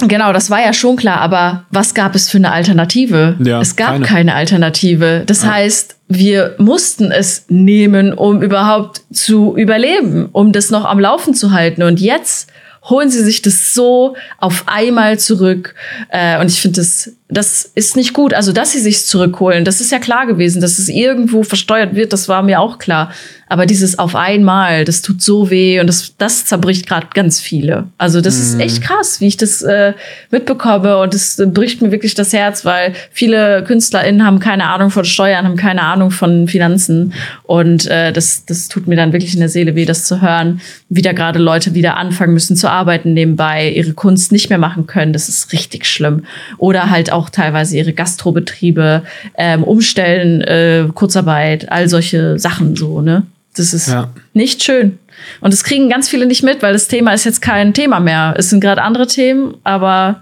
Genau, das war ja schon klar, aber was gab es für eine Alternative? Ja, es gab keine. keine, Alternative. Das heißt, wir mussten es nehmen, um überhaupt zu überleben, um das noch am Laufen zu halten. Und jetzt holen sie sich das so auf einmal zurück. Äh, und ich finde, das, das ist nicht gut. Also, dass sie sich zurückholen, das ist ja klar gewesen, dass es irgendwo versteuert wird, das war mir auch klar. Aber dieses auf einmal, das tut so weh und das, das zerbricht gerade ganz viele. Also, das ist echt krass, wie ich das äh, mitbekomme. Und das äh, bricht mir wirklich das Herz, weil viele KünstlerInnen haben keine Ahnung von Steuern, haben keine Ahnung von Finanzen. Und äh, das, das tut mir dann wirklich in der Seele weh, das zu hören, wie da gerade Leute wieder anfangen müssen zu arbeiten nebenbei, ihre Kunst nicht mehr machen können. Das ist richtig schlimm. Oder halt auch teilweise ihre Gastrobetriebe ähm, umstellen, äh, Kurzarbeit, all solche Sachen so, ne? Das ist Ja. nicht schön. Und das kriegen ganz viele nicht mit, weil das Thema ist jetzt kein Thema mehr. Es sind gerade andere Themen, aber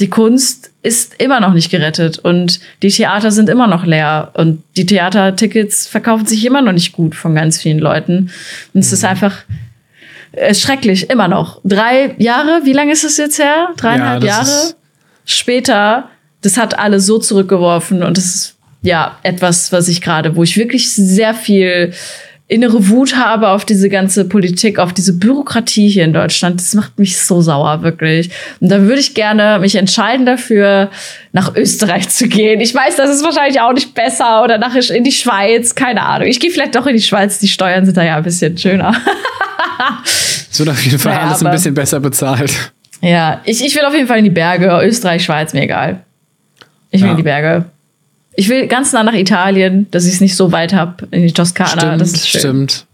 die Kunst ist immer noch nicht gerettet und die Theater sind immer noch leer und die Theatertickets verkaufen sich immer noch nicht gut von ganz vielen Leuten. Und es ist einfach äh, schrecklich, immer noch. Drei Jahre, wie lange ist es jetzt her? Dreieinhalb das Jahre ist- später, das hat alle so zurückgeworfen und das ist ja etwas, was ich gerade, wo ich wirklich sehr viel innere Wut habe auf diese ganze Politik, auf diese Bürokratie hier in Deutschland. Das macht mich so sauer, wirklich. Und da würde ich gerne mich entscheiden dafür, nach Österreich zu gehen. Ich weiß, das ist wahrscheinlich auch nicht besser oder nach in die Schweiz, keine Ahnung. Ich gehe vielleicht doch in die Schweiz, die Steuern sind da ja ein bisschen schöner. [LAUGHS] Es wird auf jeden Fall Naja, alles ein bisschen besser bezahlt. Ja, ich, ich will auf jeden Fall in die Berge. Österreich, Schweiz, mir egal. Ich will Ja. in die Berge. Ich will ganz nah nach Italien, dass ich es nicht so weit habe, in die Toskana. Stimmt, das ist schön. stimmt.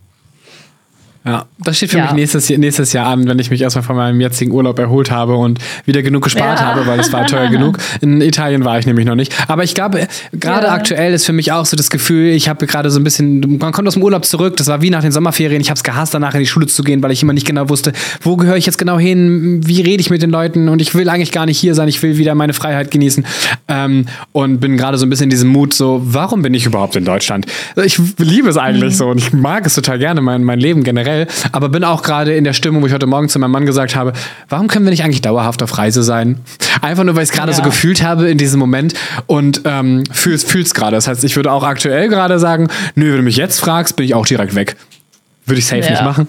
Ja, das steht für Ja. mich nächstes, Jahr- nächstes Jahr an, wenn ich mich erstmal von meinem jetzigen Urlaub erholt habe und wieder genug gespart Ja. habe, weil es war [LAUGHS] teuer genug. In Italien war ich nämlich noch nicht. Aber ich glaube, gerade Ja. aktuell ist für mich auch so das Gefühl, ich habe gerade so ein bisschen, man kommt aus dem Urlaub zurück, das war wie nach den Sommerferien, ich habe es gehasst, danach in die Schule zu gehen, weil ich immer nicht genau wusste, wo gehöre ich jetzt genau hin, wie rede ich mit den Leuten und ich will eigentlich gar nicht hier sein, ich will wieder meine Freiheit genießen ähm, und bin gerade so ein bisschen in diesem Mut so, warum bin ich überhaupt in Deutschland? Ich liebe es eigentlich so und ich mag es total gerne, mein, mein Leben generell, aber bin auch gerade in der Stimmung, wo ich heute Morgen zu meinem Mann gesagt habe, warum können wir nicht eigentlich dauerhaft auf Reise sein? Einfach nur, weil ich es gerade so Ja. gefühlt habe in diesem Moment und ähm, fühl's, fühl's gerade. Das heißt, ich würde auch aktuell gerade sagen, nö, wenn du mich jetzt fragst, bin ich auch direkt weg. Würde ich safe Ja. nicht machen.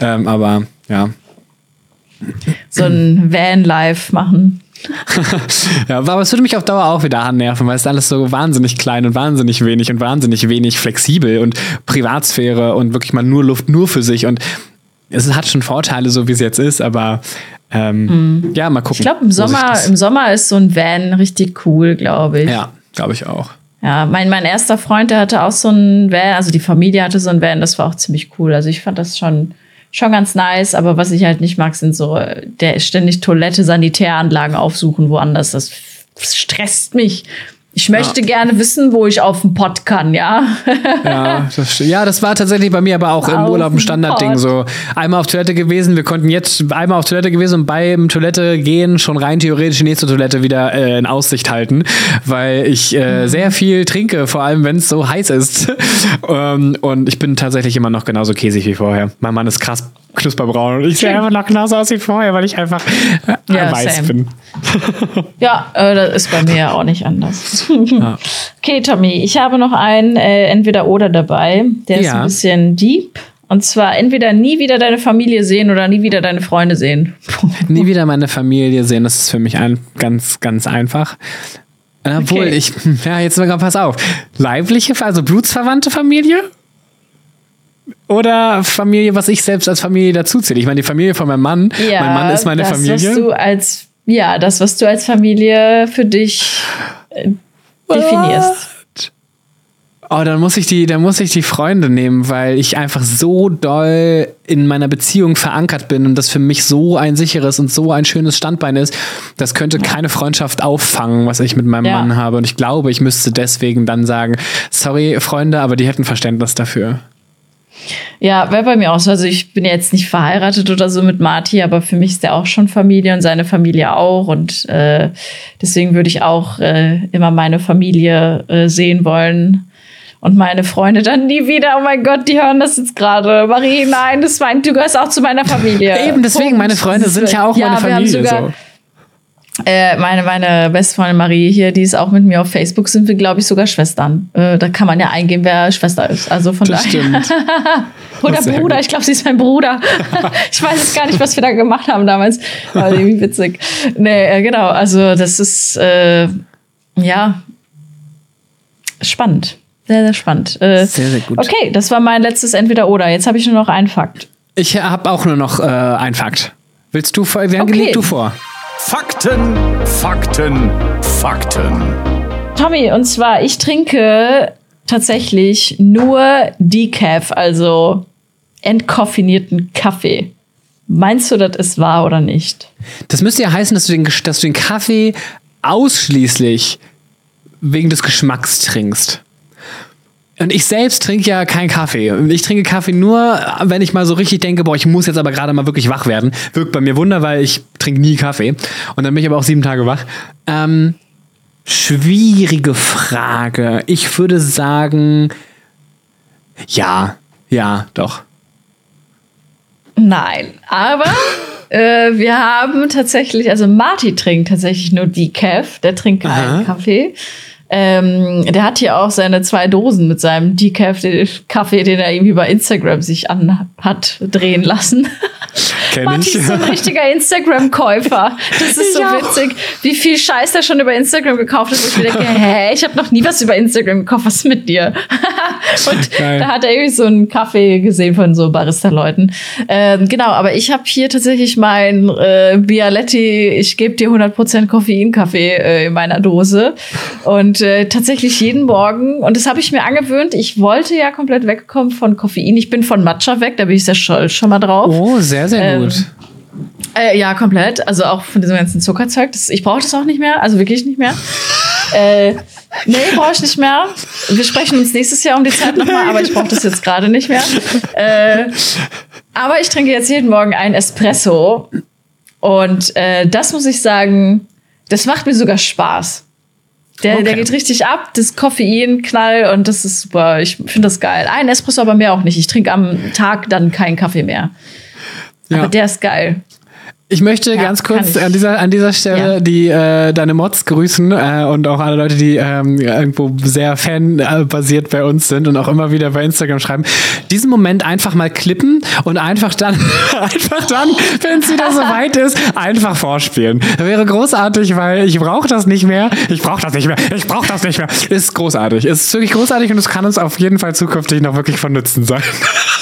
Ähm, aber ja. So ein Van-Life machen. [LAUGHS] ja, aber es würde mich auf Dauer auch wieder annerven, weil es ist alles so wahnsinnig klein und wahnsinnig wenig und wahnsinnig wenig flexibel und Privatsphäre und wirklich mal nur Luft nur für sich und es hat schon Vorteile, so wie es jetzt ist, aber ähm, mhm. ja, mal gucken. Ich glaube, im Sommer, im Sommer ist so ein Van richtig cool, glaube ich. Ja, glaube ich auch. Ja, mein, mein erster Freund, der hatte auch so ein Van, also die Familie hatte so ein Van, das war auch ziemlich cool. Also ich fand das schon, schon ganz nice, aber was ich halt nicht mag, sind so, der ständig Toilette, Sanitäranlagen aufsuchen woanders. Das stresst mich. Ich möchte ja. gerne wissen, wo ich auf dem Pott kann, ja. ja, das, ja, das war tatsächlich bei mir aber auch im Urlaub ein Standardding. So einmal auf Toilette gewesen, wir konnten jetzt einmal auf Toilette gewesen und beim Toilette gehen schon rein theoretisch die nächste Toilette wieder äh, in Aussicht halten, weil ich äh, mhm. sehr viel trinke, vor allem wenn es so heiß ist. um, [LAUGHS] ähm, und ich bin tatsächlich immer noch genauso käsig wie vorher. Mein Mann ist krass knusperbraun und ich sehe einfach noch genauso aus wie vorher, weil ich einfach äh, ja, weiß bin. ja, äh, [LAUGHS] das ist bei mir auch nicht anders. [LAUGHS] Ja. Okay, Tommy, ich habe noch einen äh, Entweder-Oder dabei. Der ist ja. ein bisschen deep. Und zwar entweder nie wieder deine Familie sehen oder nie wieder deine Freunde sehen. [LAUGHS] nie wieder meine Familie sehen, das ist für mich ein, ganz, ganz einfach. Obwohl okay. ich, [LAUGHS] ja, jetzt mal pass auf. Leibliche, also blutsverwandte Familie? Oder Familie, was ich selbst als Familie dazuzähle? Ich meine, die Familie von meinem Mann. Ja, mein Mann ist meine das, Familie. Was du als, ja, das, was du als Familie für dich äh, definierst. Oh, dann muss ich die, dann muss ich die Freunde nehmen, weil ich einfach so doll in meiner Beziehung verankert bin und das für mich so ein sicheres und so ein schönes Standbein ist. Das könnte keine Freundschaft auffangen, was ich mit meinem ja. Mann habe. Und ich glaube, ich müsste deswegen dann sagen, sorry, Freunde, aber die hätten Verständnis dafür. Ja, wäre bei mir auch so. Also ich bin jetzt nicht verheiratet oder so mit Marty, aber für mich ist er auch schon Familie und seine Familie auch. Und äh, deswegen würde ich auch äh, immer meine Familie äh, sehen wollen. Und meine Freunde dann nie wieder. Oh mein Gott, die hören das jetzt gerade. Marie, nein, das meint, du gehörst auch zu meiner Familie. [LAUGHS] Eben, deswegen, Punkt. meine Freunde sind ja auch ja, meine Familie. Sogar, so. Äh, meine, meine Bestfreundin Marie hier, die ist auch mit mir auf Facebook, sind wir, glaube ich, sogar Schwestern. Äh, da kann man ja eingehen, wer Schwester ist. Also von das daher. [LAUGHS] Oder Bruder, gut. ich glaube, sie ist mein Bruder. [LAUGHS] ich weiß jetzt gar nicht, was wir da gemacht haben damals. Aber irgendwie witzig. Nee, äh, genau, also das ist äh, ja spannend. Sehr, sehr spannend. Äh, sehr, sehr gut. Okay, das war mein letztes Entweder-Oder. Jetzt habe ich nur noch einen Fakt. Ich habe auch nur noch äh, einen Fakt. Willst du, wer okay. du vor? Fakten, Fakten, Fakten. Tommy, und zwar, ich trinke tatsächlich nur Decaf, also entkoffinierten Kaffee. Meinst du, das ist wahr oder nicht? Das müsste ja heißen, dass du den, dass du den Kaffee ausschließlich wegen des Geschmacks trinkst. Und ich selbst trinke ja keinen Kaffee. Ich trinke Kaffee nur, wenn ich mal so richtig denke, boah, ich muss jetzt aber gerade mal wirklich wach werden. Wirkt bei mir Wunder, weil ich trinke nie Kaffee. Und dann bin ich aber auch sieben Tage wach. Ähm, schwierige Frage. Ich würde sagen, ja, ja, doch. Nein, aber äh, wir haben tatsächlich, also Marty trinkt tatsächlich nur Decaf, der trinkt keinen. Kaffee. Ähm, der hat hier auch seine zwei Dosen mit seinem Decaf-Kaffee, den er irgendwie bei Instagram sich an hat drehen lassen. [LAUGHS] Kenn ich. ist so ein richtiger Instagram-Käufer. Das ist so ja. witzig, wie viel Scheiß er schon über Instagram gekauft hat. Ich denke, [LAUGHS] hä, ich habe noch nie was über Instagram gekauft. Was ist mit dir? [LAUGHS] und Geil. da hat er irgendwie so einen Kaffee gesehen von so Barista-Leuten. Ähm, genau, aber ich habe hier tatsächlich mein äh, Bialetti, ich gebe dir 100% Koffein-Kaffee äh, in meiner Dose. Und äh, tatsächlich jeden Morgen, und das habe ich mir angewöhnt, ich wollte ja komplett wegkommen von Koffein. Ich bin von Matcha weg, da bin ich sehr stolz schon mal drauf. Oh, sehr, sehr ähm, gut. Äh, ja, komplett. Also auch von diesem ganzen Zuckerzeug. Das, ich brauche das auch nicht mehr. Also wirklich nicht mehr. [LAUGHS] äh, nee, brauche ich nicht mehr. Wir sprechen uns nächstes Jahr um die Zeit nochmal, aber ich brauche das jetzt gerade nicht mehr. Äh, aber ich trinke jetzt jeden Morgen einen Espresso. Und äh, das muss ich sagen, das macht mir sogar Spaß. Der, okay. der geht richtig ab, das Koffein, Knall und das ist super. Ich finde das geil. Ein Espresso, aber mehr auch nicht. Ich trinke am Tag dann keinen Kaffee mehr. Ja. Aber der ist geil. Ich möchte ja, ganz kurz an dieser, an dieser Stelle ja. die äh, deine Mods grüßen äh, und auch alle Leute, die ähm, irgendwo sehr fanbasiert bei uns sind und auch immer wieder bei Instagram schreiben. Diesen Moment einfach mal klippen und einfach dann, [LAUGHS] einfach dann, wenn es wieder so [LAUGHS] weit ist, einfach vorspielen. Wäre großartig, weil ich brauche das nicht mehr. Ich brauche das nicht mehr. Ich brauche das nicht mehr. Ist großartig. Ist wirklich großartig und es kann uns auf jeden Fall zukünftig noch wirklich von Nutzen sein.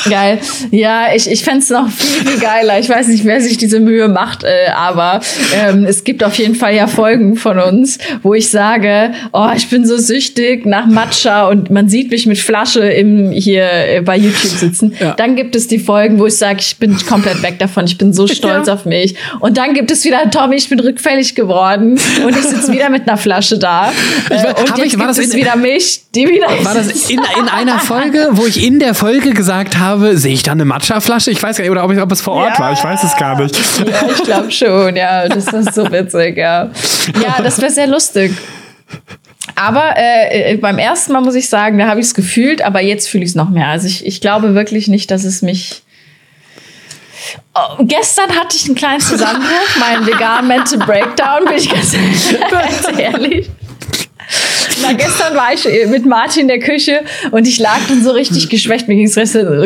Geil. Ja, ich, ich fände es noch viel, viel geiler. Ich weiß nicht, wer sich diese Mühe macht, äh, aber ähm, es gibt auf jeden Fall ja Folgen von uns, wo ich sage, oh, ich bin so süchtig nach Matcha und man sieht mich mit Flasche im, hier äh, bei YouTube sitzen. Ja. Dann gibt es die Folgen, wo ich sage, ich bin komplett weg davon, ich bin so stolz ja. auf mich. Und dann gibt es wieder, Tommy, ich bin rückfällig geworden und ich sitze wieder mit einer Flasche da. Äh, ich, und jetzt ich, war gibt das es wieder mich, die wieder War das in, in einer Folge, wo ich in der Folge gesagt habe, sehe ich da eine Matcha-Flasche? Ich weiß gar nicht, oder ob, ich, ob es vor Ort ja. war, ich weiß es gar nicht. Ja, ich glaube schon, ja. Das ist so witzig, ja. Ja, das wäre sehr lustig. Aber äh, äh, beim ersten Mal muss ich sagen, da habe ich es gefühlt, aber jetzt fühle ich es noch mehr. Also ich, ich glaube wirklich nicht, dass es mich. Oh, gestern hatte ich einen kleinen Zusammenbruch, meinen vegan Mental Breakdown, bin ich ganz, [LAUGHS] ganz ehrlich. [LAUGHS] Na, gestern war ich mit Martin in der Küche und ich lag dann so richtig geschwächt. Mir ging es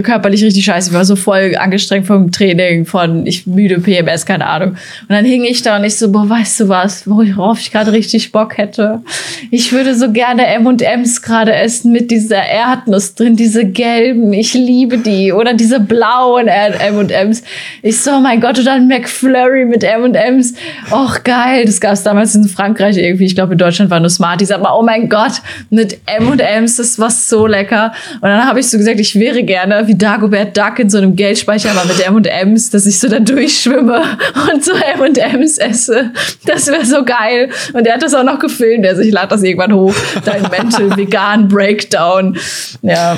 körperlich richtig scheiße. Ich war so voll angestrengt vom Training, von ich müde PMS, keine Ahnung. Und dann hing ich da und ich so, boah, weißt du was, worauf ich gerade richtig Bock hätte? Ich würde so gerne M&M's gerade essen mit dieser Erdnuss drin, diese gelben. Ich liebe die. Oder diese blauen M&M's. Ich so, oh mein Gott, oder ein McFlurry mit M&M's. Och, geil. Das gab es damals in Frankreich irgendwie. Ich glaube, in Deutschland war nur Smarties. Aber oh mein Gott, mit M&M's, das war so lecker. Und dann habe ich so gesagt, ich wäre gerne wie Dagobert Duck in so einem Geldspeicher, aber mit M&M's, dass ich so da durchschwimme [LAUGHS] und so M&M's esse. Das wäre so geil. Und er hat das auch noch gefilmt. Also ich lade das irgendwann hoch. Dein Mental Vegan Breakdown. Ja.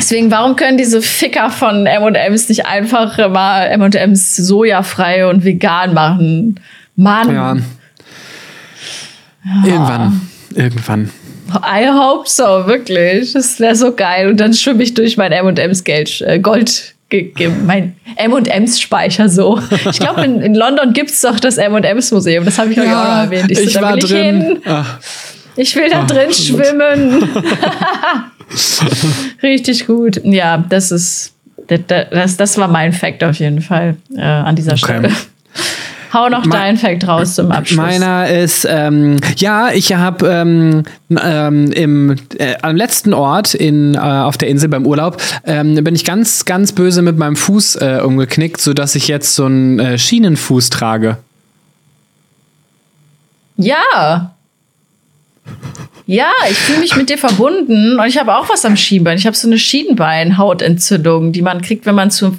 Deswegen, warum können diese Ficker von M&M's nicht einfach mal M&M's sojafrei und vegan machen? Mann. Ja. ja. Irgendwann. Irgendwann. I hope so, wirklich. Das wäre so geil. Und dann schwimme ich durch mein M&M's Geld, äh, Gold, mein M&M's Speicher so. Ich glaube, in, in, London gibt es doch das M&M's Museum. Das habe ich ja, euch auch noch erwähnt. Ich, so, ich war ich drin. Hin. Ich will da Ach, drin schwimmen. [LAUGHS] Richtig gut. Ja, das ist das, das war mein Fact auf jeden Fall äh, an dieser okay. Stelle. Hau noch Me deinen Fact raus zum Abschluss. Meiner ist, ähm, ja, ich habe ähm, ähm, im äh, am letzten Ort in, äh, auf der Insel beim Urlaub ähm, bin ich ganz, ganz böse mit meinem Fuß äh, umgeknickt, sodass ich jetzt so einen äh, Schienenfuß trage. Ja. Ja, ich fühle mich mit dir verbunden und ich habe auch was am Schienbein. Ich habe so eine Schienbeinhautentzündung, die man kriegt, wenn man zu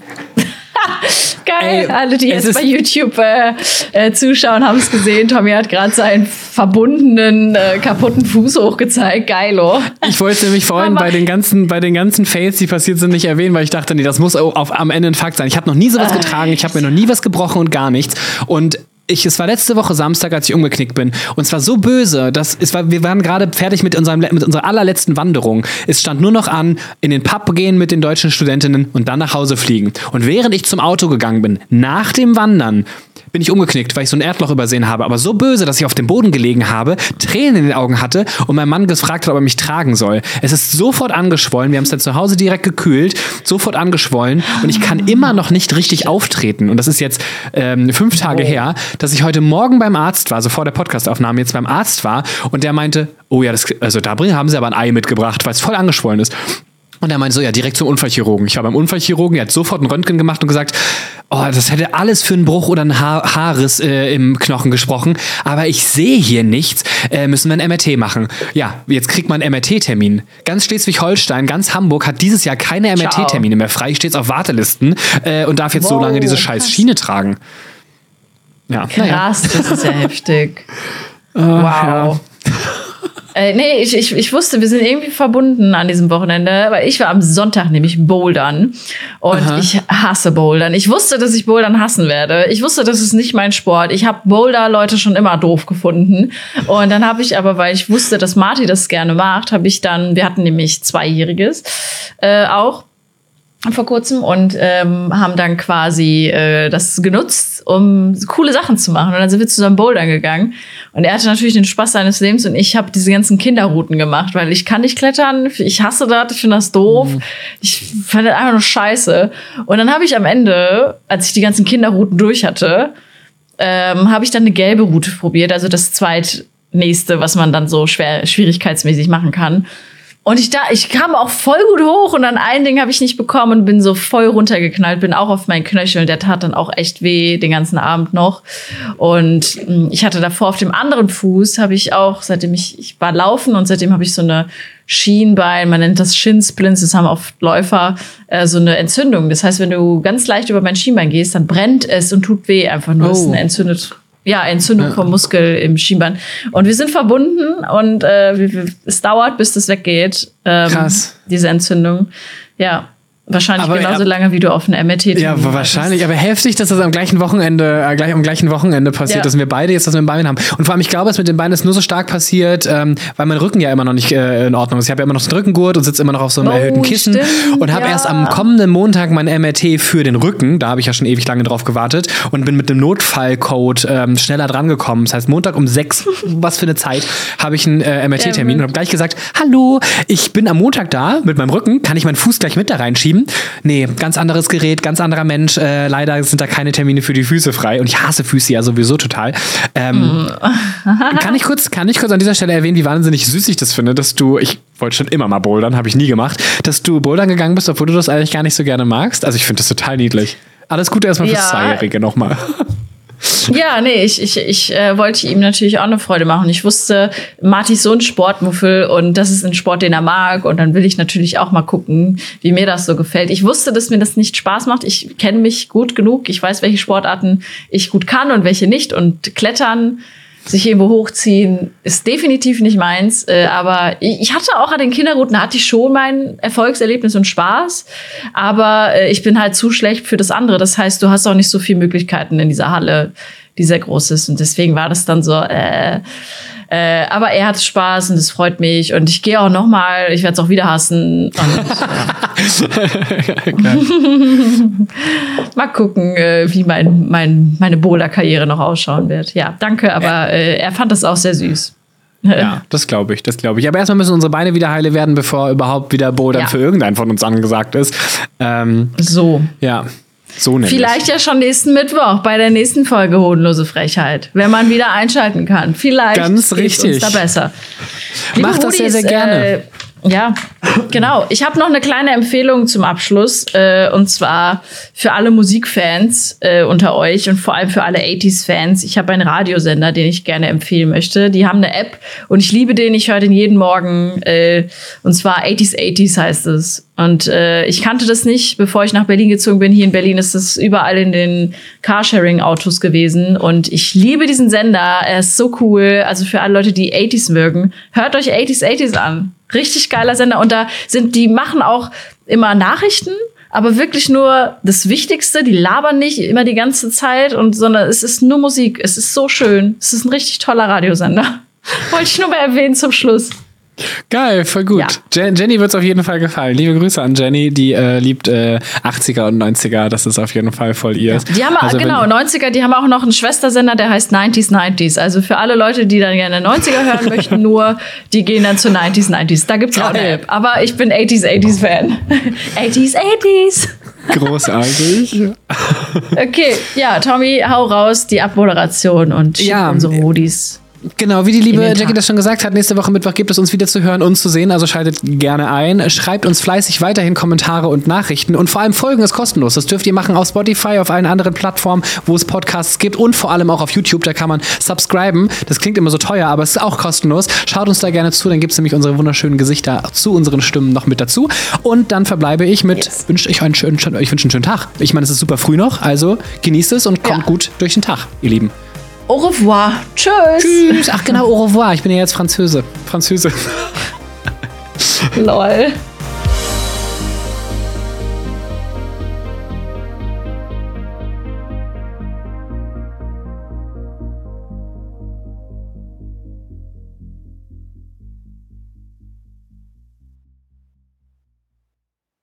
Geil. Ey, Alle, die jetzt bei YouTube äh, äh, zuschauen, haben es gesehen. Tommy hat gerade seinen verbundenen, äh, kaputten Fuß hochgezeigt. Geilo. Ich wollte nämlich vorhin bei den ganzen, bei den ganzen Fails, die passiert sind, nicht erwähnen, weil ich dachte, nee, das muss auf, am Ende ein Fakt sein. Ich habe noch nie sowas getragen, ich habe mir noch nie was gebrochen und gar nichts. Und ich, es war letzte Woche Samstag, als ich umgeknickt bin. Und es war so böse, dass es war, wir waren gerade fertig mit, unserem, mit unserer allerletzten Wanderung. Es stand nur noch an, in den Pub gehen mit den deutschen Studentinnen und dann nach Hause fliegen. Und während ich zum Auto gegangen bin, nach dem Wandern, bin ich umgeknickt, weil ich so ein Erdloch übersehen habe. Aber so böse, dass ich auf dem Boden gelegen habe, Tränen in den Augen hatte und mein Mann gefragt hat, ob er mich tragen soll. Es ist sofort angeschwollen. Wir haben es dann zu Hause direkt gekühlt, sofort angeschwollen und ich kann immer noch nicht richtig auftreten. Und das ist jetzt ähm, fünf Tage oh. her, dass ich heute Morgen beim Arzt war, also vor der Podcastaufnahme jetzt beim Arzt war und der meinte, oh ja, das, also da haben sie aber ein Ei mitgebracht, weil es voll angeschwollen ist. Und er meinte so, ja, direkt zum Unfallchirurgen. Ich war beim Unfallchirurgen, er hat sofort ein Röntgen gemacht und gesagt, oh, das hätte alles für einen Bruch oder einen ha Haarriss äh, im Knochen gesprochen, aber ich sehe hier nichts, äh, müssen wir ein MRT machen. Ja, jetzt kriegt man einen MRT-Termin. Ganz Schleswig-Holstein, ganz Hamburg hat dieses Jahr keine MRT-Termine mehr frei, steht auf Wartelisten äh, und darf jetzt wow, so lange diese scheiß Schiene tragen. Ja, Krass, ja. das ist ja [LAUGHS] heftig. wow. Ja. Äh, nee, ich, ich, ich wusste, wir sind irgendwie verbunden an diesem Wochenende, weil ich war am Sonntag nämlich Bouldern und Aha. ich hasse Bouldern. Ich wusste, dass ich Bouldern hassen werde. Ich wusste, das ist nicht mein Sport. Ich habe Boulder-Leute schon immer doof gefunden. Und dann habe ich aber, weil ich wusste, dass Marty das gerne macht, habe ich dann, wir hatten nämlich Zweijähriges äh, auch vor kurzem und ähm, haben dann quasi äh, das genutzt, um coole Sachen zu machen. Und dann sind wir zusammen Bouldern gegangen. Und er hatte natürlich den Spaß seines Lebens und ich habe diese ganzen Kinderrouten gemacht, weil ich kann nicht klettern, ich hasse das, ich finde das doof. Mhm. Ich fand das einfach nur scheiße. Und dann habe ich am Ende, als ich die ganzen Kinderrouten durch hatte, ähm, habe ich dann eine gelbe Route probiert, also das zweitnächste, was man dann so schwer schwierigkeitsmäßig machen kann. Und ich da, ich kam auch voll gut hoch und an ein Ding habe ich nicht bekommen und bin so voll runtergeknallt, bin auch auf meinen Knöcheln. Der tat dann auch echt weh den ganzen Abend noch. Und hm, ich hatte davor auf dem anderen Fuß habe ich auch, seitdem ich, ich war laufen und seitdem habe ich so eine Schienbein, man nennt das Shinsplints, das haben oft Läufer, äh, so eine Entzündung. Das heißt, wenn du ganz leicht über mein Schienbein gehst, dann brennt es und tut weh einfach nur. Oh. Das ist eine oh. Ja, Entzündung ja. vom Muskel im Schienbein. Und wir sind verbunden und äh, es dauert, bis das weggeht. Ähm, Krass. Diese Entzündung. Ja. Wahrscheinlich aber, genauso lange, wie du auf einem MRT Ja, wahrscheinlich. Aber heftig, dass das am gleichen Wochenende, äh, gleich, am gleichen Wochenende passiert, ja. dass wir beide jetzt das mit den Beinen haben. Und vor allem, ich glaube, es mit den Beinen ist nur so stark passiert, ähm, weil mein Rücken ja immer noch nicht äh, in Ordnung ist. Ich habe ja immer noch den Rückengurt und sitze immer noch auf so einem oh, erhöhten Kissen stimmt, und habe ja. erst am kommenden Montag mein MRT für den Rücken. Da habe ich ja schon ewig lange drauf gewartet und bin mit dem Notfallcode ähm, schneller drangekommen. Das heißt, Montag um sechs, [LAUGHS] was für eine Zeit, habe ich einen äh, MRT-Termin und habe gleich gesagt, hallo, ich bin am Montag da mit meinem Rücken, kann ich meinen Fuß gleich mit da reinschieben? Nee, ganz anderes Gerät, ganz anderer Mensch. Äh, leider sind da keine Termine für die Füße frei. Und ich hasse Füße ja sowieso total. Ähm, [LAUGHS] kann, ich kurz, kann ich kurz an dieser Stelle erwähnen, wie wahnsinnig süß ich das finde, dass du, ich wollte schon immer mal bouldern, habe ich nie gemacht, dass du bouldern gegangen bist, obwohl du das eigentlich gar nicht so gerne magst. Also ich finde das total niedlich. Alles Gute erstmal fürs ja. Zweijährige nochmal. [LAUGHS] Ja, nee, ich, ich, ich äh, wollte ihm natürlich auch eine Freude machen. Ich wusste, Marty ist so ein Sportmuffel und das ist ein Sport, den er mag. Und dann will ich natürlich auch mal gucken, wie mir das so gefällt. Ich wusste, dass mir das nicht Spaß macht. Ich kenne mich gut genug. Ich weiß, welche Sportarten ich gut kann und welche nicht. Und Klettern sich irgendwo hochziehen, ist definitiv nicht meins. Äh, aber ich hatte auch an den Kinderrouten, hatte ich schon mein Erfolgserlebnis und Spaß. Aber äh, ich bin halt zu schlecht für das andere. Das heißt, du hast auch nicht so viele Möglichkeiten in dieser Halle, die sehr groß ist. Und deswegen war das dann so, äh, äh, aber er hat Spaß und es freut mich. Und ich gehe auch noch mal, ich werde es auch wieder hassen. [LAUGHS] [LAUGHS] mal gucken, äh, wie mein, mein, meine Bowler-Karriere noch ausschauen wird. Ja, danke, aber äh, er fand das auch sehr süß. Ja, das glaube ich, das glaube ich. Aber erstmal müssen unsere Beine wieder heile werden, bevor überhaupt wieder Bouldern ja. für irgendeinen von uns angesagt ist. Ähm, so. Ja. So nämlich. Vielleicht ja schon nächsten Mittwoch bei der nächsten Folge Hodenlose Frechheit, wenn man wieder einschalten kann. Vielleicht Ganz richtig. uns da besser. Macht das sehr, sehr gerne. Äh, ja, genau. Ich habe noch eine kleine Empfehlung zum Abschluss. Äh, und zwar für alle Musikfans äh, unter euch und vor allem für alle 80s-Fans. Ich habe einen Radiosender, den ich gerne empfehlen möchte. Die haben eine App und ich liebe den. Ich höre den jeden Morgen. Äh, und zwar 80s 80s heißt es. Und äh, ich kannte das nicht, bevor ich nach Berlin gezogen bin. Hier in Berlin ist es überall in den Carsharing-Autos gewesen. Und ich liebe diesen Sender. Er ist so cool. Also für alle Leute, die 80s mögen, hört euch 80s 80s an. Richtig geiler Sender. Und da sind, die machen auch immer Nachrichten, aber wirklich nur das Wichtigste. Die labern nicht immer die ganze Zeit und, sondern es ist nur Musik. Es ist so schön. Es ist ein richtig toller Radiosender. [LAUGHS] Wollte ich nur mal erwähnen zum Schluss. Geil, voll gut. Ja. Jenny wird es auf jeden Fall gefallen. Liebe Grüße an Jenny, die äh, liebt äh, 80er und 90er. Das ist auf jeden Fall voll ihr. Ja. Die haben also, genau 90er. Die haben auch noch einen Schwestersender, der heißt 90s 90s. Also für alle Leute, die dann gerne 90er hören möchten, [LAUGHS] nur die gehen dann zu 90s 90s. Da gibt's auch eine App. Aber ich bin 80s 80s Fan. 80s [LAUGHS] 80s. Großartig. [LAUGHS] okay, ja, Tommy, hau raus die Abmoderation und ja, unsere Hoodies. Genau, wie die liebe Jackie das schon gesagt hat, nächste Woche Mittwoch gibt es uns wieder zu hören und zu sehen, also schaltet gerne ein. Schreibt uns fleißig weiterhin Kommentare und Nachrichten und vor allem Folgen ist kostenlos. Das dürft ihr machen auf Spotify, auf allen anderen Plattformen, wo es Podcasts gibt und vor allem auch auf YouTube, da kann man subscriben. Das klingt immer so teuer, aber es ist auch kostenlos. Schaut uns da gerne zu, dann gibt es nämlich unsere wunderschönen Gesichter zu unseren Stimmen noch mit dazu. Und dann verbleibe ich mit, yes. wünsche ich einen schönen, ich wünsche einen schönen Tag. Ich meine, es ist super früh noch, also genießt es und kommt ja. gut durch den Tag, ihr Lieben. Au revoir. Tschüss. Tschüss. Ach genau, au revoir. Ich bin ja jetzt Französe. Französe. Lol.